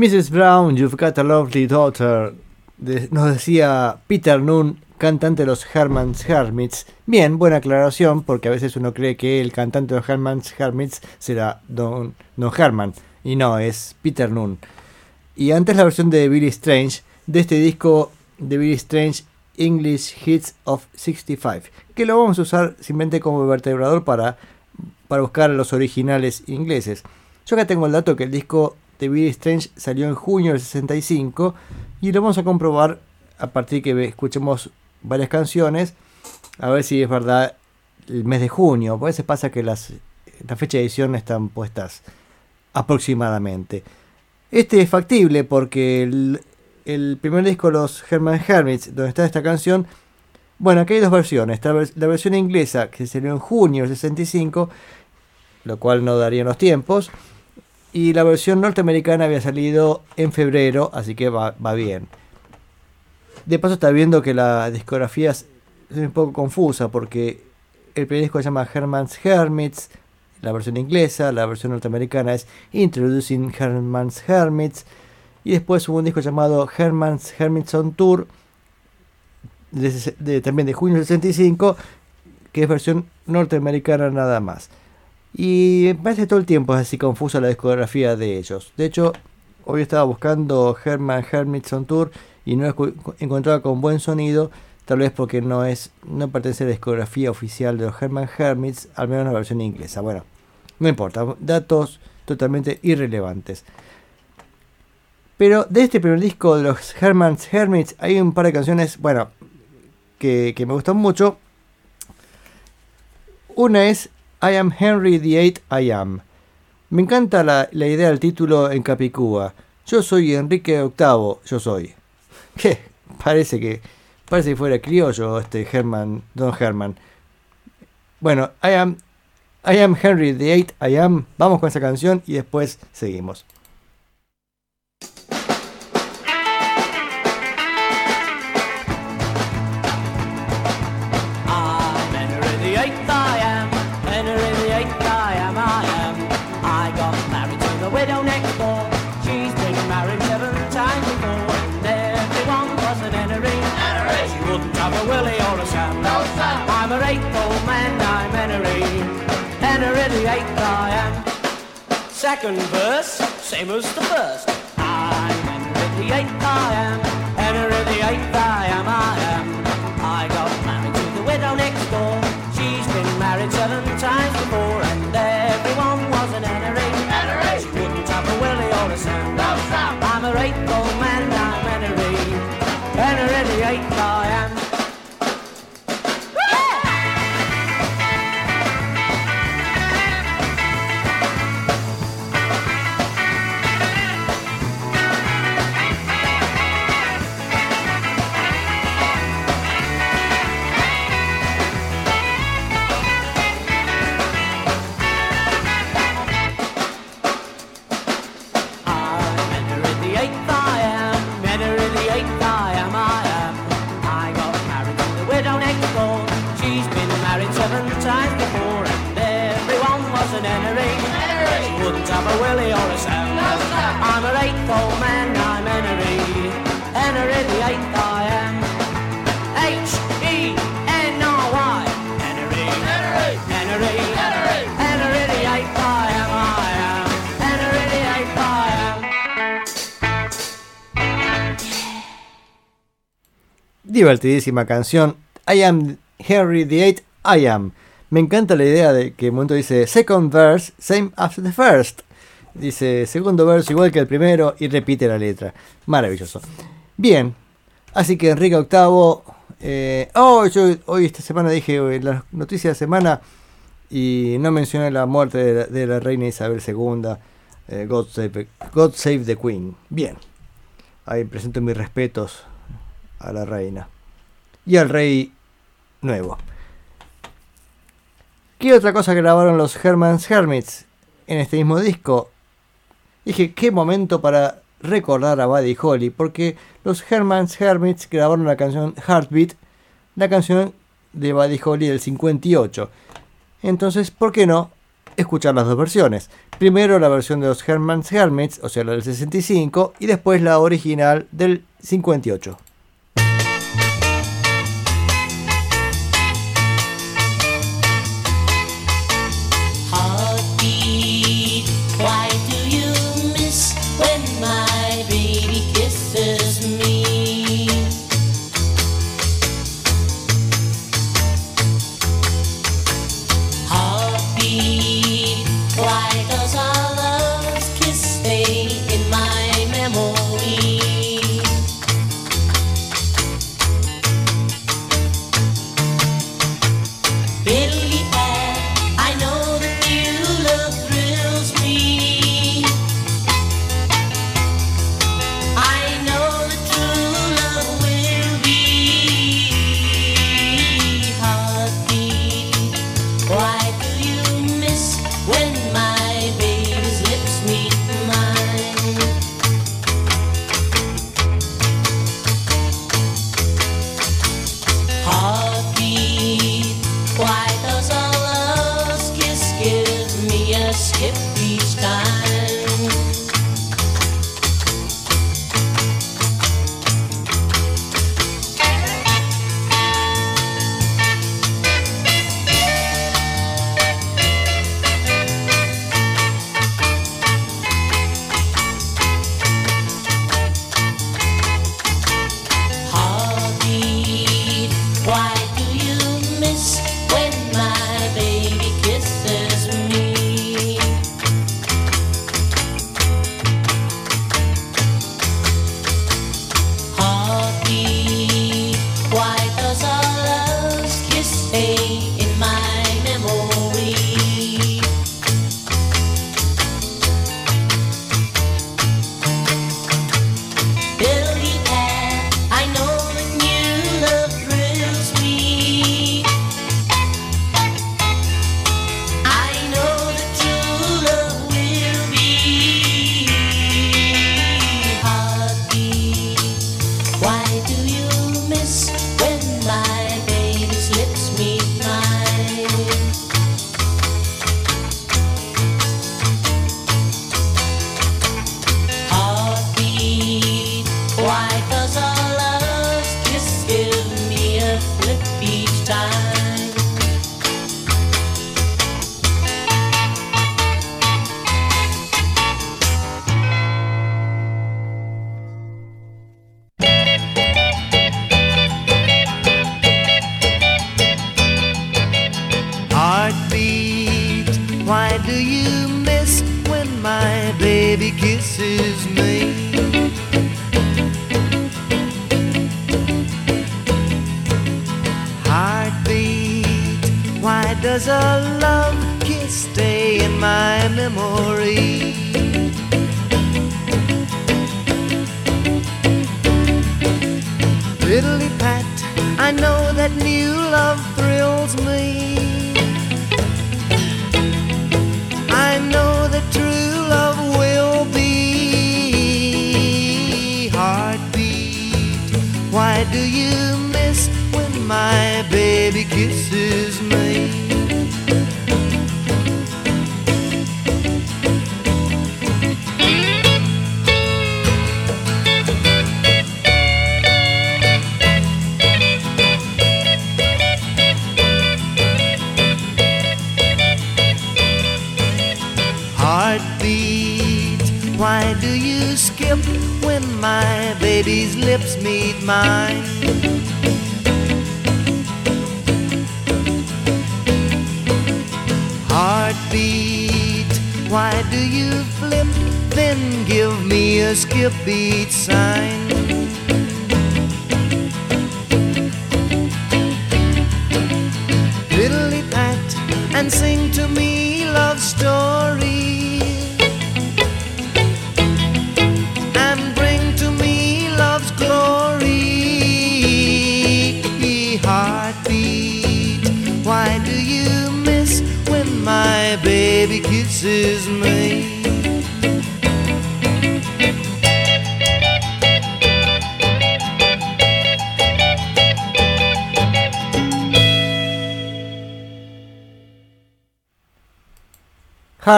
Mrs. Brown, You've Got a Lovely Daughter, de- nos decía Peter Noon, cantante de los Herman's Hermits. Bien, buena aclaración, porque a veces uno cree que el cantante de los Herman's Hermits será Don, Don Herman, y no, es Peter Noon. Y antes la versión de Billy Strange, de este disco de Billy Strange, English Hits of 65, que lo vamos a usar simplemente como vertebrador para, para buscar los originales ingleses. Yo acá tengo el dato que el disco de Billy Strange salió en junio del 65 y lo vamos a comprobar a partir que escuchemos varias canciones a ver si es verdad el mes de junio. A veces pasa que las, la fecha de edición están puestas aproximadamente. Este es factible porque el, primer disco los Herman Hermits, donde está esta canción, bueno, aquí hay dos versiones. La versión inglesa que salió en junio del 65, lo cual no daría los tiempos. Y la versión norteamericana había salido en febrero, así que va, bien. De paso está viendo que la discografía es un poco confusa porque el primer disco se llama Herman's Hermits, la versión inglesa, la versión norteamericana es Introducing Herman's Hermits, y después hubo un disco llamado Herman's Hermits on Tour, de- también de junio del 65, que es versión norteamericana nada más. Y me parece todo el tiempo así confusa la discografía de ellos. De hecho, hoy estaba buscando Herman Hermits on Tour y no encontraba con buen sonido, tal vez porque no es no pertenece a la discografía oficial de los Herman Hermits, al menos la versión inglesa. Bueno, no importa, datos totalmente irrelevantes. Pero de este primer disco de los Herman's Hermits hay un par de canciones, bueno, que, que me gustan mucho. Una es I am Henry VIII, I am. Me encanta la, idea del título en Capicúa. Yo soy Enrique VIII, yo soy. ¿Qué? Parece que parece que fuera criollo este Herman, Don Herman. Bueno, I am I am Henry VIII, I am. Vamos con esa canción y después seguimos. Second verse, same as the first. I'm Henry the Eighth, I am. Henry the Eighth, I am, I am. I got married to the widow next door. She's been married seven times before, Divertidísima canción. I am Henry VIII, I am. Me encanta la idea de que un momento dice second verse, same as the first. Dice segundo verso igual que el primero y repite la letra. Maravilloso. Bien, así que Enrique VIII. eh, oh, yo hoy esta semana dije eh, las noticias de la semana y no mencioné la muerte de la, de la reina Isabel II. eh, God, save, God save the Queen. Bien, ahí presento mis respetos a la reina y al rey nuevo. ¿Qué otra cosa grabaron los Herman's Hermits en este mismo disco? Dije, qué momento para recordar a Buddy Holly, porque los Herman's Hermits grabaron la canción Heartbeat, la canción de Buddy Holly del 58. Entonces, ¿por qué no escuchar las dos versiones? Primero la versión de los Herman's Hermits, o sea, la del 65, y después la original del 58. Me a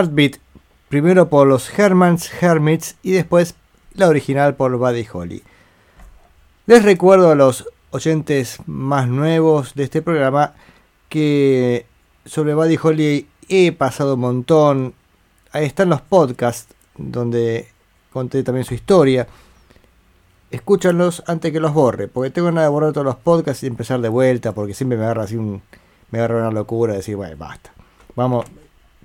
Heartbeat, primero por los Hermans Hermits y después la original por Buddy Holly. Les recuerdo a los oyentes más nuevos de este programa que sobre Buddy Holly he pasado un montón. Ahí están los podcasts donde conté también su historia. Escúchanlos antes que los borre, porque tengo ganas de borrar todos los podcasts y empezar de vuelta, porque siempre me agarra así un, me agarra una locura de decir, bueno, basta. Vamos,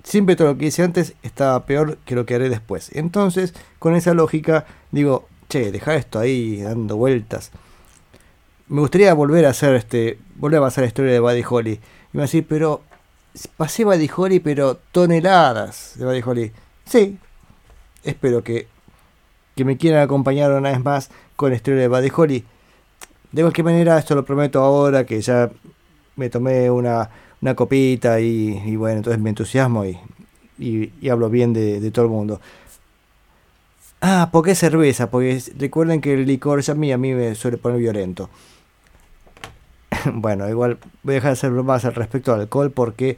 siempre todo lo que hice antes estaba peor que lo que haré después. Entonces, con esa lógica, digo, che, deja esto ahí dando vueltas. Me gustaría volver a hacer este, volver a pasar la historia de Buddy Holly. Y me va decir, pero pasé Buddy Holly, pero toneladas de Buddy Holly. Sí, espero que, que me quieran acompañar una vez más con la historia de Buddy Holly. De cualquier manera, esto lo prometo ahora que ya me tomé una, una copita y, y bueno, entonces me entusiasmo y, y, hablo bien de, todo el mundo. Ah, ¿por qué cerveza? Porque recuerden que el licor a mí, a mí me suele poner violento. bueno, igual voy a dejar de hacer bromas al respecto al alcohol porque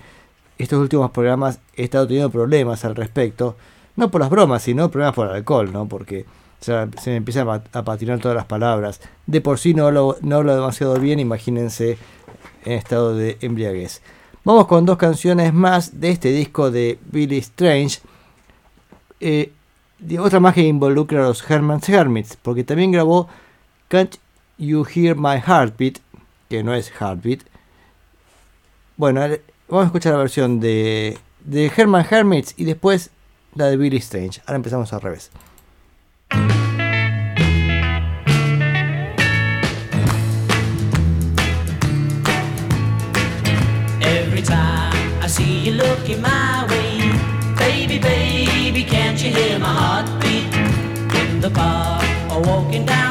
estos últimos programas he estado teniendo problemas al respecto. No por las bromas, sino problemas por el alcohol, ¿no? Porque se me empiezan a, a patinar todas las palabras. De por sí no hablo, no hablo demasiado bien, imagínense en estado de embriaguez. Vamos con dos canciones más de este disco de Billy Strange. Eh, de otra más que involucra a los Herman's Hermits, porque también grabó Can't You Hear My Heartbeat, que no es Heartbeat. Bueno, ahora vamos a escuchar la versión de, de Herman Hermits y después la de Billy Strange. Ahora empezamos al revés. Every time I see you looking my way, baby, baby, can't you hear my heartbeat? In the park or walking down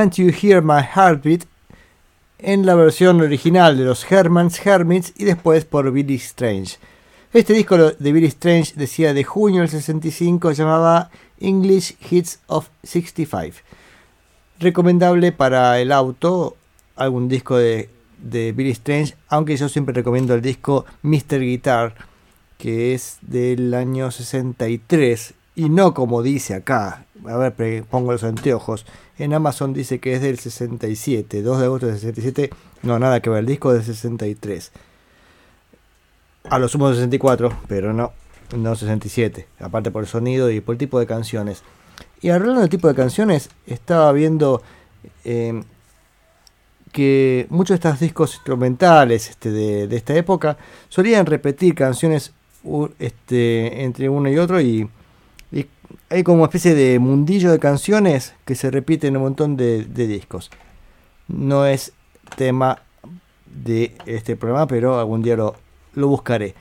Can't You Hear My Heartbeat en la versión original de los Hermans Hermits y después por Billy Strange. Este disco de Billy Strange decía de junio del 65 se llamaba English Hits of 65. Recomendable para el auto, algún disco de, de Billy Strange, aunque yo siempre recomiendo el disco Mr. Guitar, que es del año 63 y no como dice acá. A ver, pongo los anteojos. En Amazon dice que es del 67, 2 de agosto del 67. No, nada que ver, el disco es del 63. A lo sumo 64, pero no, no 67. Aparte por el sonido y por el tipo de canciones. Y hablando del tipo de canciones, estaba viendo eh, que muchos de estos discos instrumentales este, de, de esta época solían repetir canciones este, entre uno y otro y hay como una especie de mundillo de canciones que se repiten en un montón de, discos. No es tema de este programa, pero algún día lo, lo buscaré.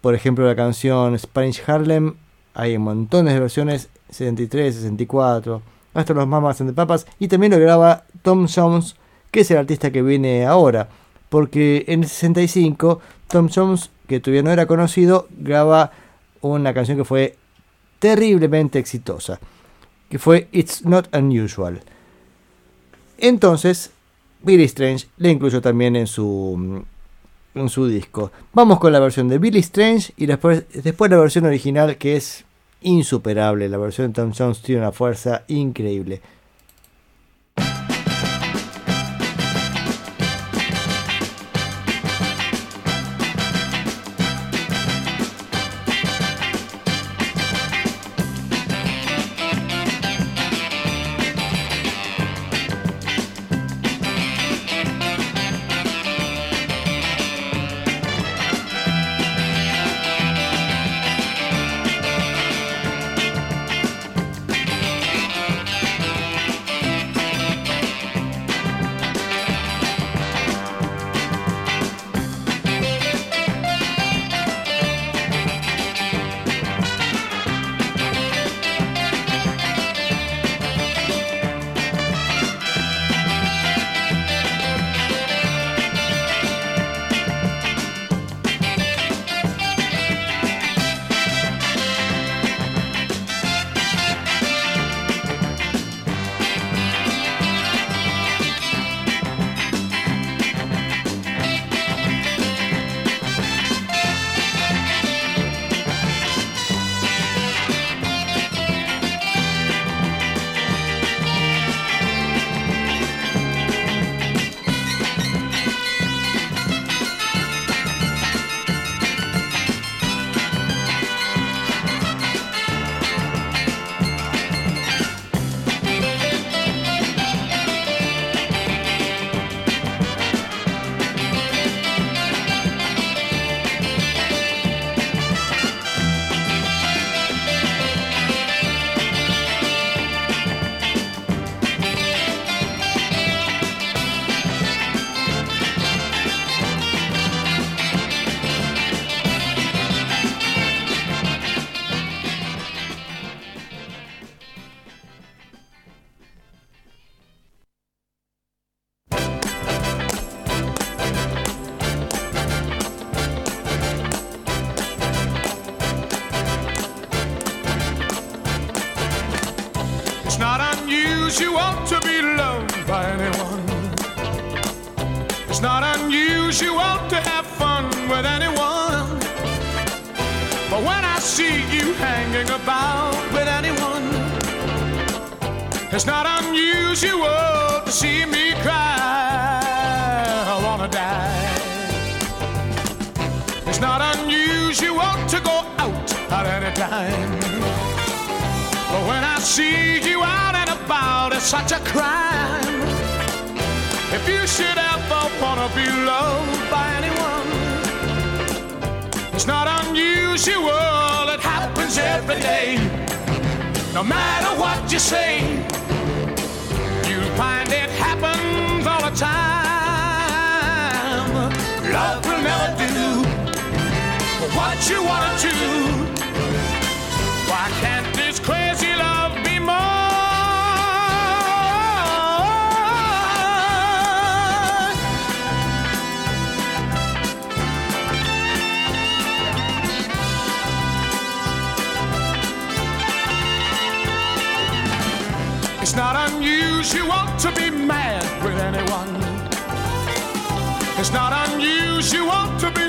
Por ejemplo, la canción Spanish Harlem, hay montones de versiones, 73, 64, hasta los Mamas and the Papas, y también lo graba Tom Jones, que es el artista que viene ahora, porque en el 65 Tom Jones, que todavía no era conocido, graba una canción que fue terriblemente exitosa, que fue It's Not Unusual. Entonces, Billy Strange le incluyó también en su en su disco. Vamos con la versión de Billy Strange y después, después la versión original que es insuperable. La versión de Tom Jones tiene una fuerza increíble.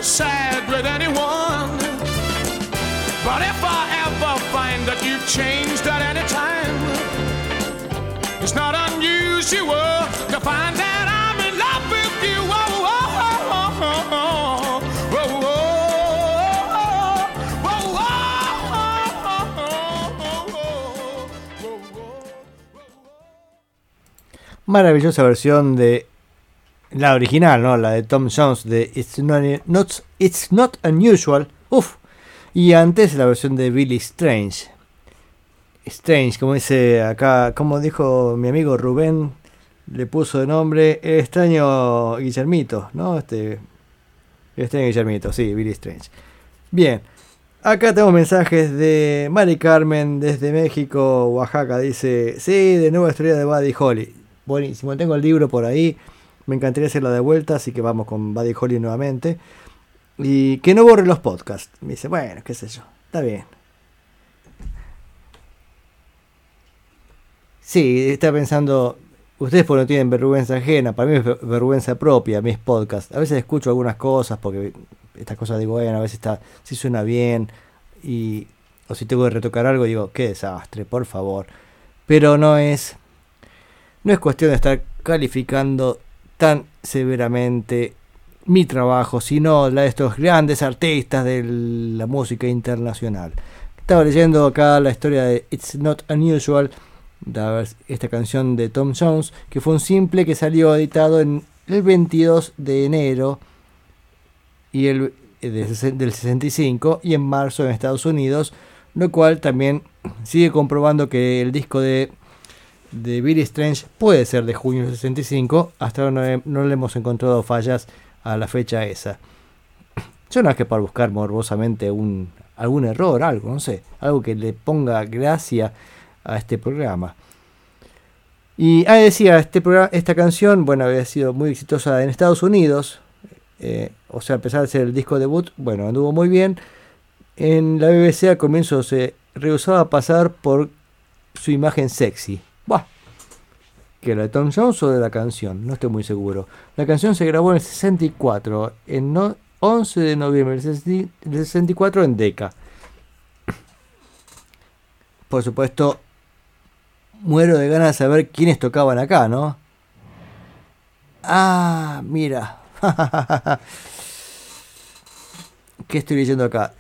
with anyone. But if I ever find that you've changed at any time, it's not unusual to find out I'm in love with you. Maravillosa versión de la original, ¿no? La de Tom Jones de It's Not, It's Not Unusual. Uf. Y antes la versión de Billy Strange. Strange, como dice acá, como dijo mi amigo Rubén, le puso de nombre extraño Guillermito, ¿no? Este. Extraño Guillermito, sí, Billy Strange. Bien. Acá tengo mensajes de Mari Carmen desde México, Oaxaca. Dice: Sí, de nueva historia de Buddy Holly. Buenísimo, tengo el libro por ahí. Me encantaría hacerlo de vuelta, así que vamos con Buddy Holly nuevamente. Y que no borre los podcasts. Me dice: Bueno, qué sé yo, está bien. Sí, está pensando. Ustedes porque no tienen vergüenza ajena, para mí es ver- vergüenza propia, mis podcasts. A veces escucho algunas cosas porque estas cosas digo, bueno, a veces está, si suena bien y o si tengo que retocar algo digo, qué desastre, por favor. Pero no es no es cuestión de estar calificando tan severamente mi trabajo, sino la de estos grandes artistas de la música internacional. Estaba leyendo acá la historia de It's Not Unusual, esta canción de Tom Jones, que fue un simple que salió editado en el 22 de enero y el, eh, del 65 y en marzo en Estados Unidos, lo cual también sigue comprobando que el disco de, de Billy Strange puede ser de junio del 65, hasta ahora no, no le hemos encontrado fallas a la fecha esa. Yo no es que para buscar morbosamente un, algún error, algo, no sé, algo que le ponga gracia a este programa. Y ah, decía, este programa, esta canción, bueno, había sido muy exitosa en Estados Unidos, eh, o sea, a pesar de ser el disco debut, bueno, anduvo muy bien. En la BBC al comienzo se rehusaba a pasar por su imagen sexy. Que la de Tom Jones o de la canción, no estoy muy seguro. La canción se grabó en el 64, en no- 11 de noviembre del 60 del 64 en Decca. Por supuesto, muero de ganas de saber quiénes tocaban acá, ¿no? Ah, mira. ¿Qué estoy leyendo acá?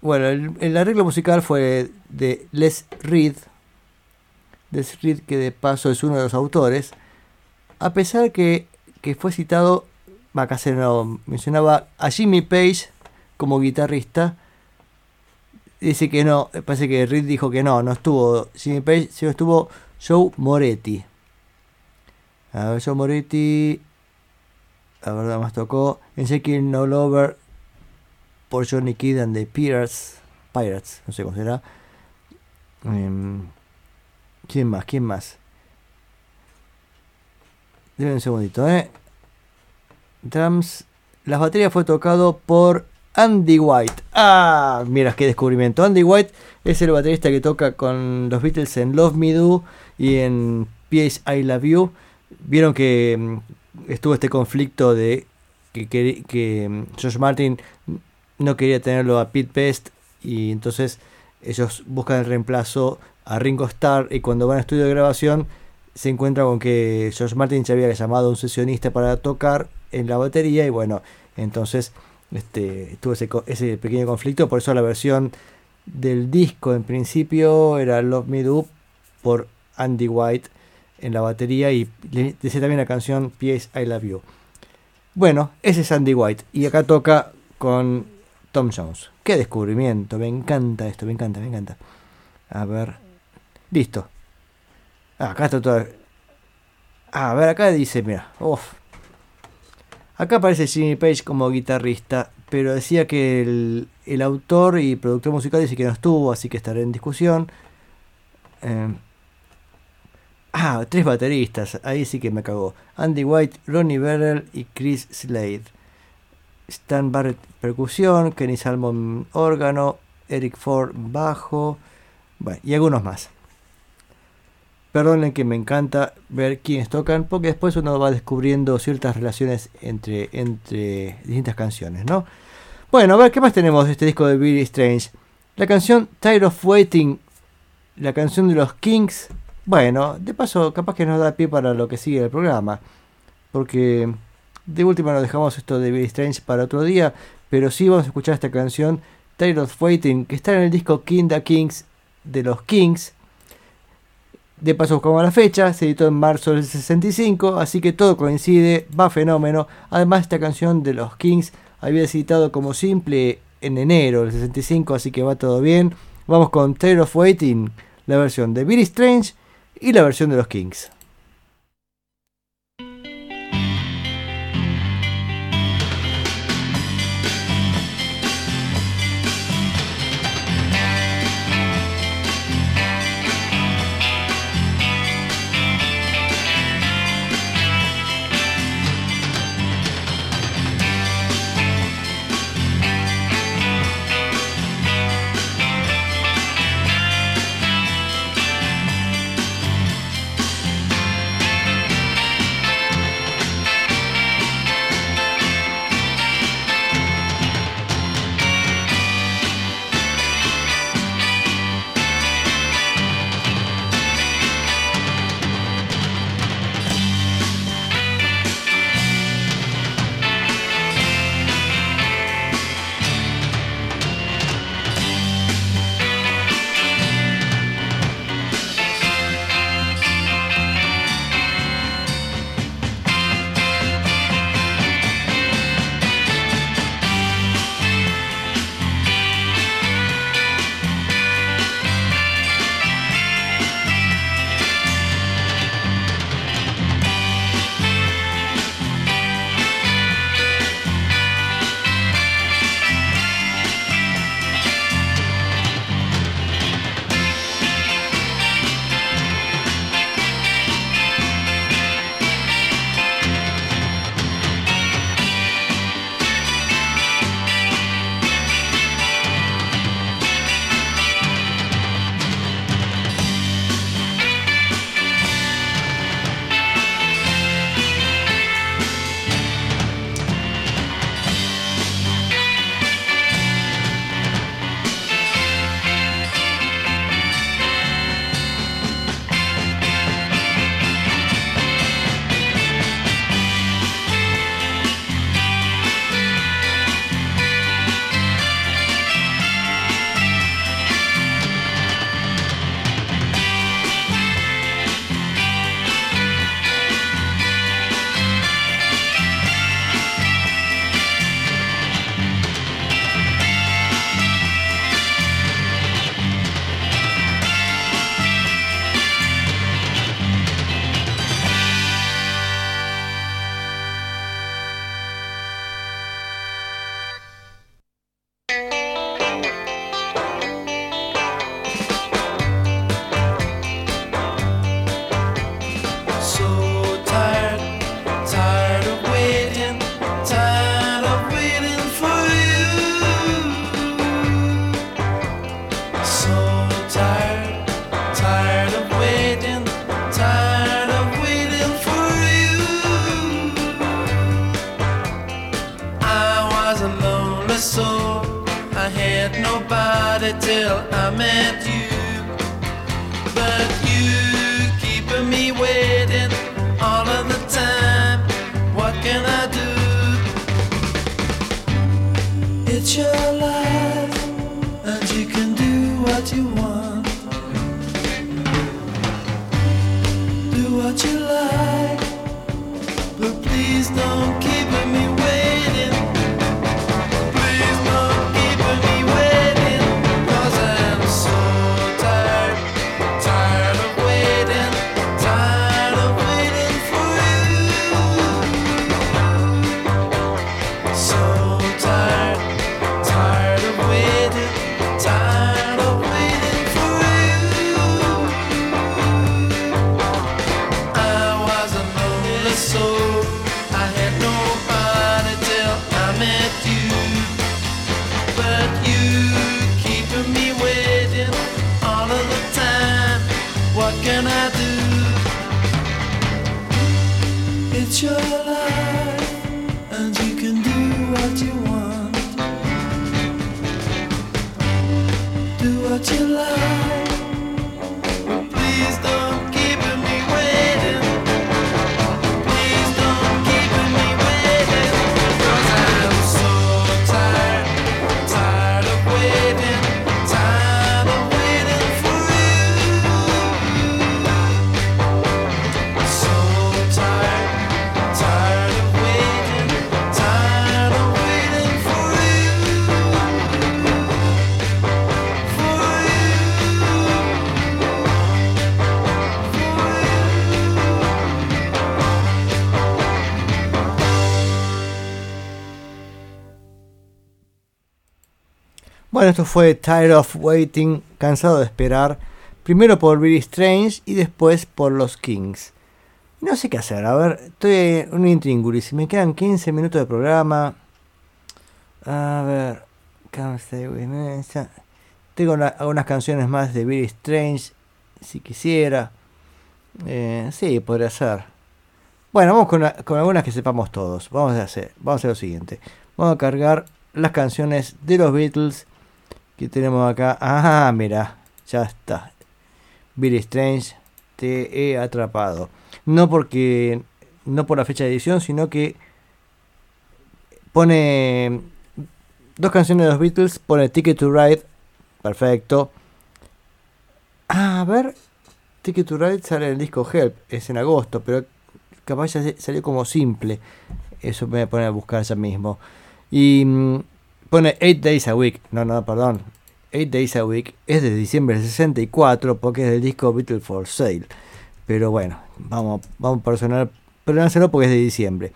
Bueno, el arreglo musical fue de Les Reed. Reed, que de paso es uno de los autores. A pesar que, que fue citado, acá se lo mencionaba a Jimmy Page como guitarrista. Dice que no, parece que Reed dijo que no, no estuvo Jimmy Page, sino estuvo Joe Moretti. A ver, Joe Moretti. La verdad más tocó en Shaking All Over por Johnny Kidd and the Pirates. Pirates, no sé cómo será. Em, ¿Quién más? ¿Quién más? Deme un segundito, ¿eh? Drums. Las baterías fue tocado por Andy White. Ah, mira qué descubrimiento. Andy White es el baterista que toca con los Beatles en Love Me Do y en P.S. I Love You. Vieron que mm, estuvo este conflicto de que, que, que, mm, George Martin no quería tenerlo a Pete Best y entonces ellos buscan el reemplazo a Ringo Starr y cuando van a estudio de grabación se encuentra con que George Martin ya había llamado a un sesionista para tocar en la batería y bueno, entonces este, tuvo ese, pequeño conflicto, por eso la versión del disco en principio era Love Me Do por Andy White en la batería y le dice también la canción P.S. I Love You. Bueno, ese es Andy White y acá toca con Tom Jones. Qué descubrimiento, me encanta esto, me encanta, me encanta. A ver, listo. Ah, acá está todo. Ah, a ver, acá dice, mira, uff. Acá aparece Jimmy Page como guitarrista, pero decía que el, el autor y productor musical dice que no estuvo, así que estará en discusión. Eh, ah, tres bateristas, ahí sí que me cagó. Andy White, Ronnie Berrell y Chris Slade. Stan Barrett percusión, Kenny Salmon órgano, Eric Ford bajo, bueno, y algunos más. Perdonen que me encanta ver quiénes tocan, porque después uno va descubriendo ciertas relaciones entre, entre distintas canciones, ¿no? Bueno, a ver, ¿qué más tenemos de este disco de Billy Strange? La canción Tired of Waiting, la canción de los Kings. Bueno, de paso, capaz que nos da pie para lo que sigue el programa. Porque de última nos dejamos esto de Billy Strange para otro día. Pero sí vamos a escuchar esta canción, Tired of Waiting, que está en el disco the Kings de los Kings. De paso buscamos la fecha, se editó en marzo del 65, así que todo coincide, va fenómeno. Además, esta canción de los Kings había editado como simple en enero del 65, así que va todo bien. Vamos con Tired of Waiting, la versión de Billy Strange y la versión de los Kings. Bueno, esto fue Tired of Waiting, cansado de esperar, primero por Billy Strange y después por los Kings. No sé qué hacer, a ver, estoy en un intríngulis, me quedan 15 minutos de programa. A ver, tengo una- algunas canciones más de Billy Strange, si quisiera. Eh, sí, podría ser. Bueno, vamos con, con algunas que sepamos todos. Vamos a hacer, vamos a hacer lo siguiente. Vamos a cargar las canciones de los Beatles que tenemos acá. Ah, mira, ya está. Billy Strange, te he atrapado. No porque, no por la fecha de edición, sino que pone dos canciones de los Beatles, pone Ticket to Ride, perfecto. Ah, a ver, Ticket to Ride sale en el disco Help, es en agosto, pero capaz ya salió como simple. Eso me pone a buscar ya mismo. Y mm, pone 8 Days a Week. No, no, perdón. 8 Days a Week es de diciembre del 64 porque es del disco Beatles for Sale. Pero bueno, vamos, vamos a personal, perdonárselo porque es de diciembre.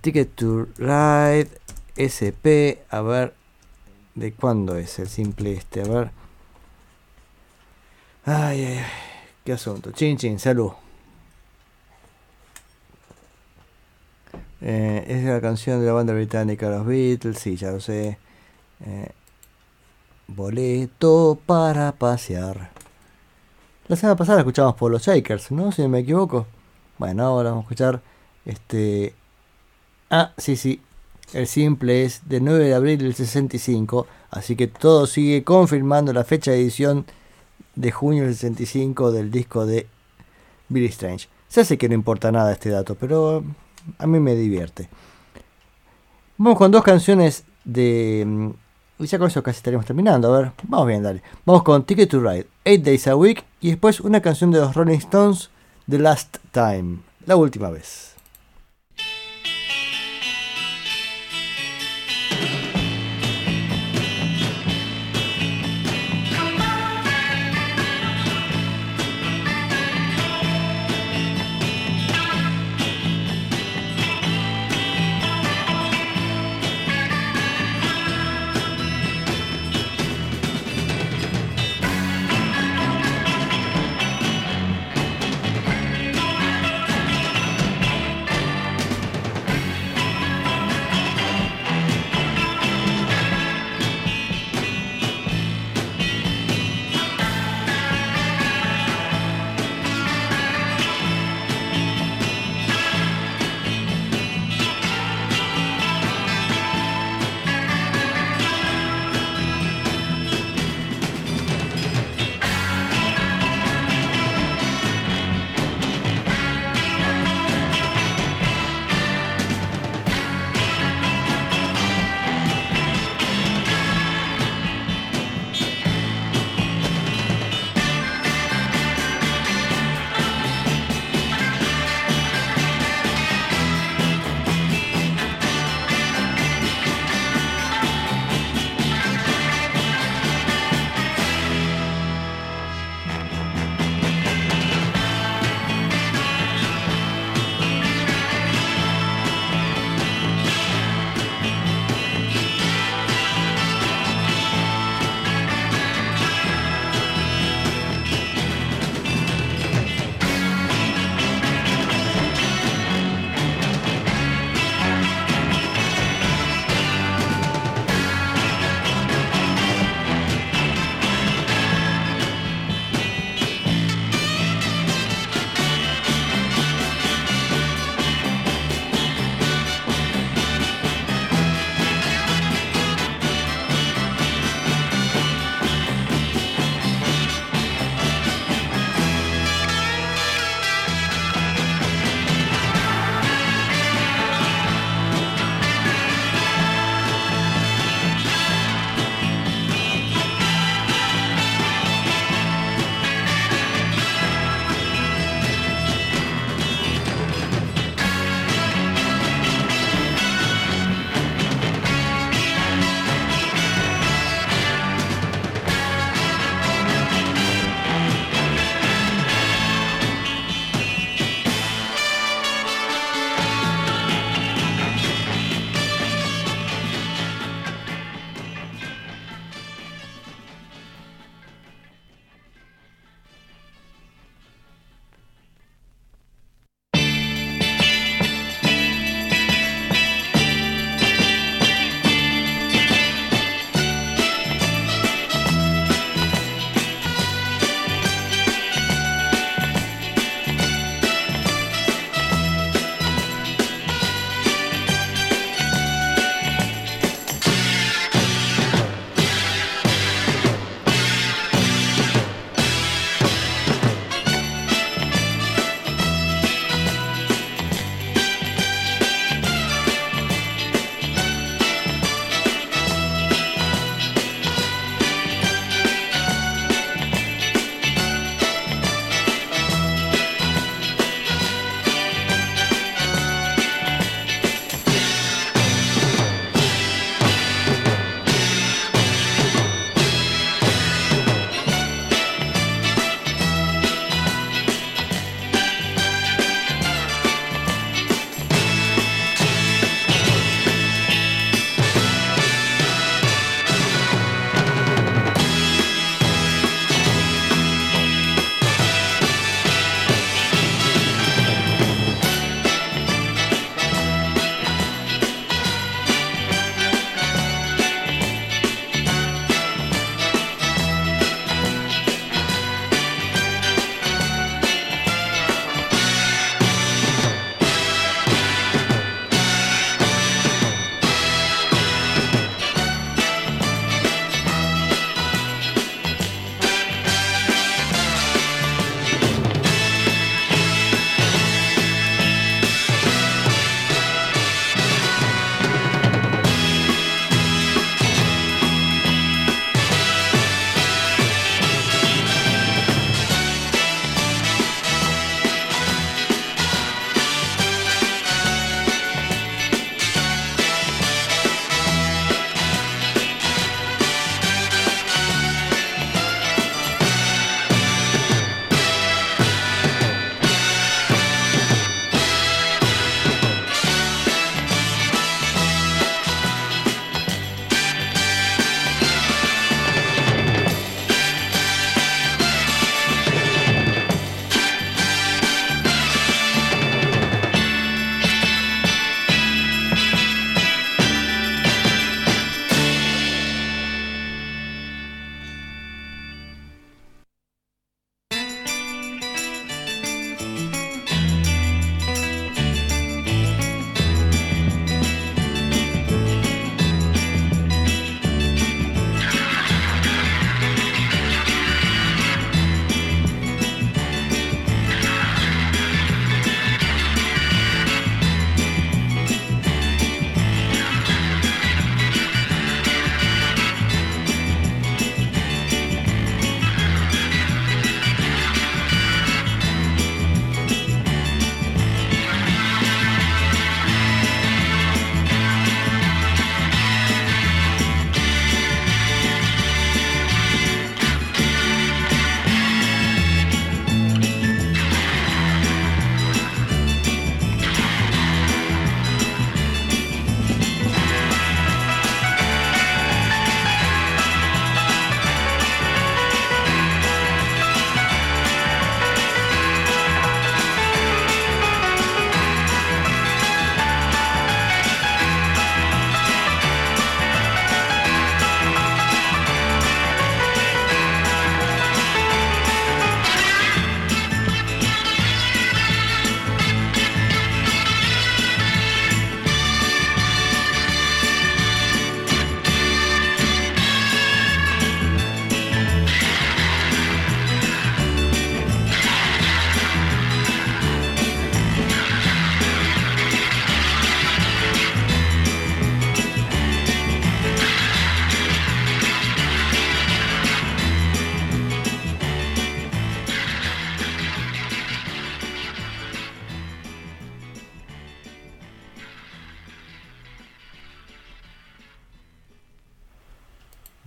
Ticket to Ride, SP, a ver, ¿de cuándo es el simple este? A ver. Ay, ay, ay, qué asunto. Chin, chin, salud. Eh, es la canción de la banda británica Los Beatles, sí, ya lo sé. Eh, boleto para pasear. La semana pasada escuchamos por los Shakers, ¿no? Si no me equivoco. Bueno, ahora vamos a escuchar este. Ah, sí, sí. El simple es del 9 de abril del 65. Así que todo sigue confirmando la fecha de edición de junio del 65 del disco de Billy Strange. Se hace que no importa nada este dato, pero a mí me divierte. Vamos con dos canciones de. mm, ya con eso casi estaremos terminando. A ver, vamos bien, dale. Vamos con Ticket to Ride, 8 Days a Week. Y después una canción de los Rolling Stones, The Last Time, la última vez.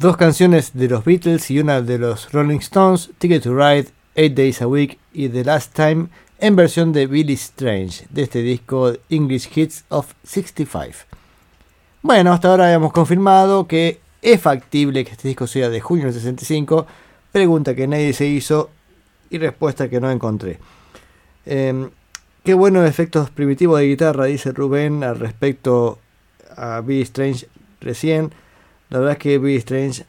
Dos canciones de los Beatles y una de los Rolling Stones, Ticket to Ride, Eight Days a Week y The Last Time en versión de Billy Strange, de este disco English Hits of 65. Bueno, hasta ahora hemos confirmado que es factible que este disco sea de junio del 65, pregunta que nadie se hizo y respuesta que no encontré. Em, qué buenos efectos primitivos de guitarra, dice Rubén al respecto a Billy Strange recién. La verdad es que Billy Strange,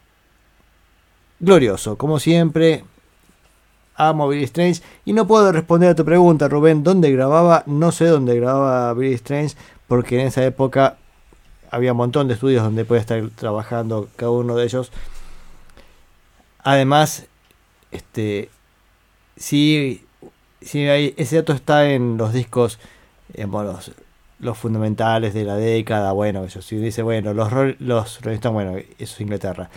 glorioso, como siempre. Amo Billy Strange y no puedo responder a tu pregunta, Rubén. ¿Dónde grababa? No sé dónde grababa Billy Strange, porque en esa época había un montón de estudios donde puede estar trabajando cada uno de ellos. Además, este, sí, hay, ese dato está en los discos, digamos, los, los fundamentales de la década. Bueno, eso si dice, bueno, los, los bueno, eso es Inglaterra.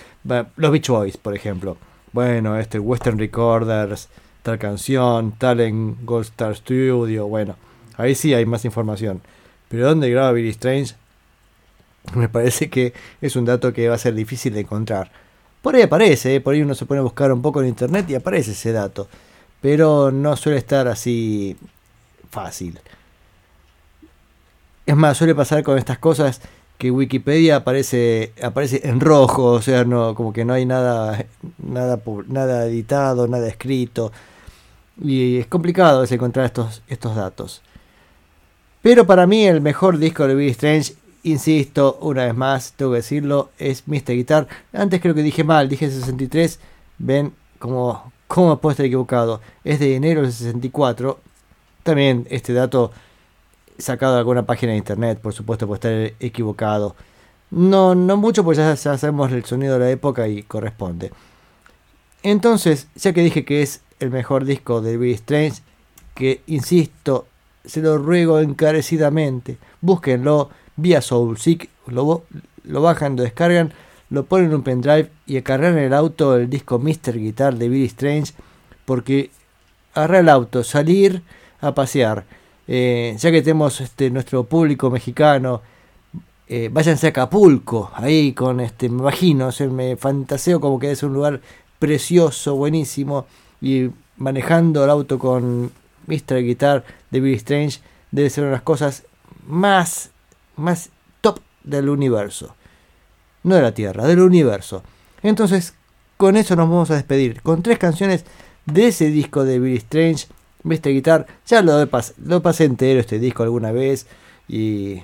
Los Beach Boys, por ejemplo. Bueno, este Western Recorders, tal canción, tal en Gold Star Studio. Bueno, ahí sí hay más información. Pero ¿dónde graba Billy Strange? Me parece que es un dato que va a ser difícil de encontrar. Por ahí aparece, ¿eh? por ahí uno se pone a buscar un poco en internet y aparece ese dato. Pero no suele estar así fácil. Es más, suele pasar con estas cosas que Wikipedia aparece aparece en rojo, o sea, no como que no hay nada nada nada editado, nada escrito y es complicado es encontrar estos estos datos. Pero para mí el mejor disco de Billy Strange, insisto, una vez más, tengo que decirlo, es Mr. Guitar. Antes creo que dije mal, dije 63. Ven cómo, cómo puedo estar equivocado. Es de enero del 64. También este dato sacado de alguna página de internet, por supuesto, puede estar equivocado. No, no mucho, pues ya, sabemos el sonido de la época y corresponde. Entonces, ya que dije que es el mejor disco de Billy Strange, que insisto, se lo ruego encarecidamente, búsquenlo vía SoulSeek, lo, lo bajan, lo descargan, lo ponen en un pendrive y cargan en el auto el disco Mr. Guitar de Billy Strange, porque agarrar el auto, salir a pasear, eh, ya que tenemos este, nuestro público mexicano, eh, váyanse a Acapulco, ahí con este, me imagino, me fantaseo como que es un lugar precioso, buenísimo, y manejando el auto con Mr. Guitar de Billy Strange debe ser una de las cosas más, más top del universo. No de la Tierra, del universo. Entonces, con eso nos vamos a despedir. Con tres canciones de ese disco de Billy Strange, Mr. Guitar. Ya lo, pasé entero este disco alguna vez y,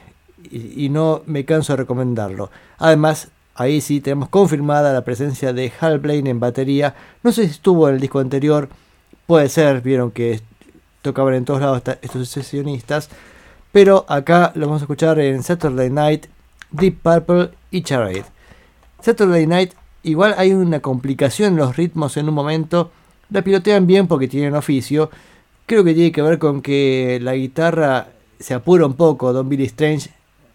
y- no me canso de recomendarlo. Además, ahí sí tenemos confirmada la presencia de Hal Blaine en batería. No sé si estuvo en el disco anterior, puede ser, vieron que tocaban en todos lados estos sesionistas. Pero acá lo vamos a escuchar en Saturday Night, Deep Purple y Charade. Saturday Night, igual hay una complicación en los ritmos en un momento. La pilotean bien porque tienen oficio. Creo que tiene que ver con que la guitarra se apura un poco. Don Billy Strange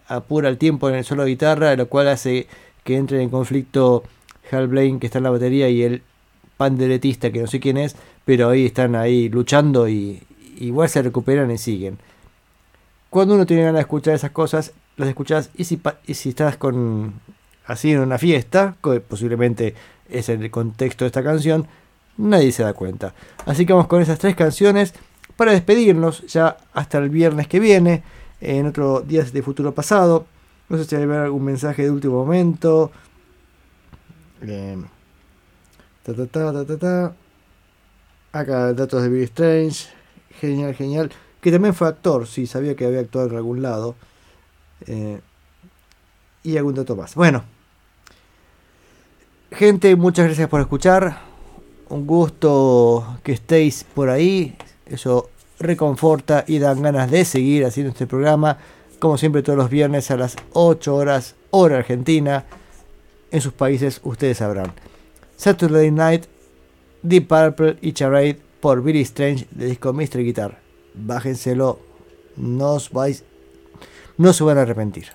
apura el tiempo en el solo de guitarra, lo cual hace que entre en conflicto Hal Blaine, que está en la batería, y el panderetista, que no sé quién es, pero ahí están ahí luchando y igual se recuperan y siguen. Cuando uno tiene ganas de escuchar esas cosas, las escuchas y si, y si estás con así en una fiesta, que posiblemente es el contexto de esta canción, nadie se da cuenta. Así que vamos con esas tres canciones para despedirnos ya hasta el viernes que viene, en otro Días de Futuro Pasado. No sé si hay algún mensaje de último momento. Eh, ta, ta, ta. Acá datos de Billy Strange. Genial, genial. Que también fue actor, sí, sabía que había actuado en algún lado. Eh, y algún dato más. Bueno. Gente, muchas gracias por escuchar. Un gusto que estéis por ahí. Eso reconforta y dan ganas de seguir haciendo este programa. Como siempre todos los viernes a las 8 horas, hora argentina. En sus países ustedes sabrán. Saturday Night, Deep Purple y Charade por Billy Strange de disco Mr. Guitar. Bájenselo, no os vais, no se van a arrepentir.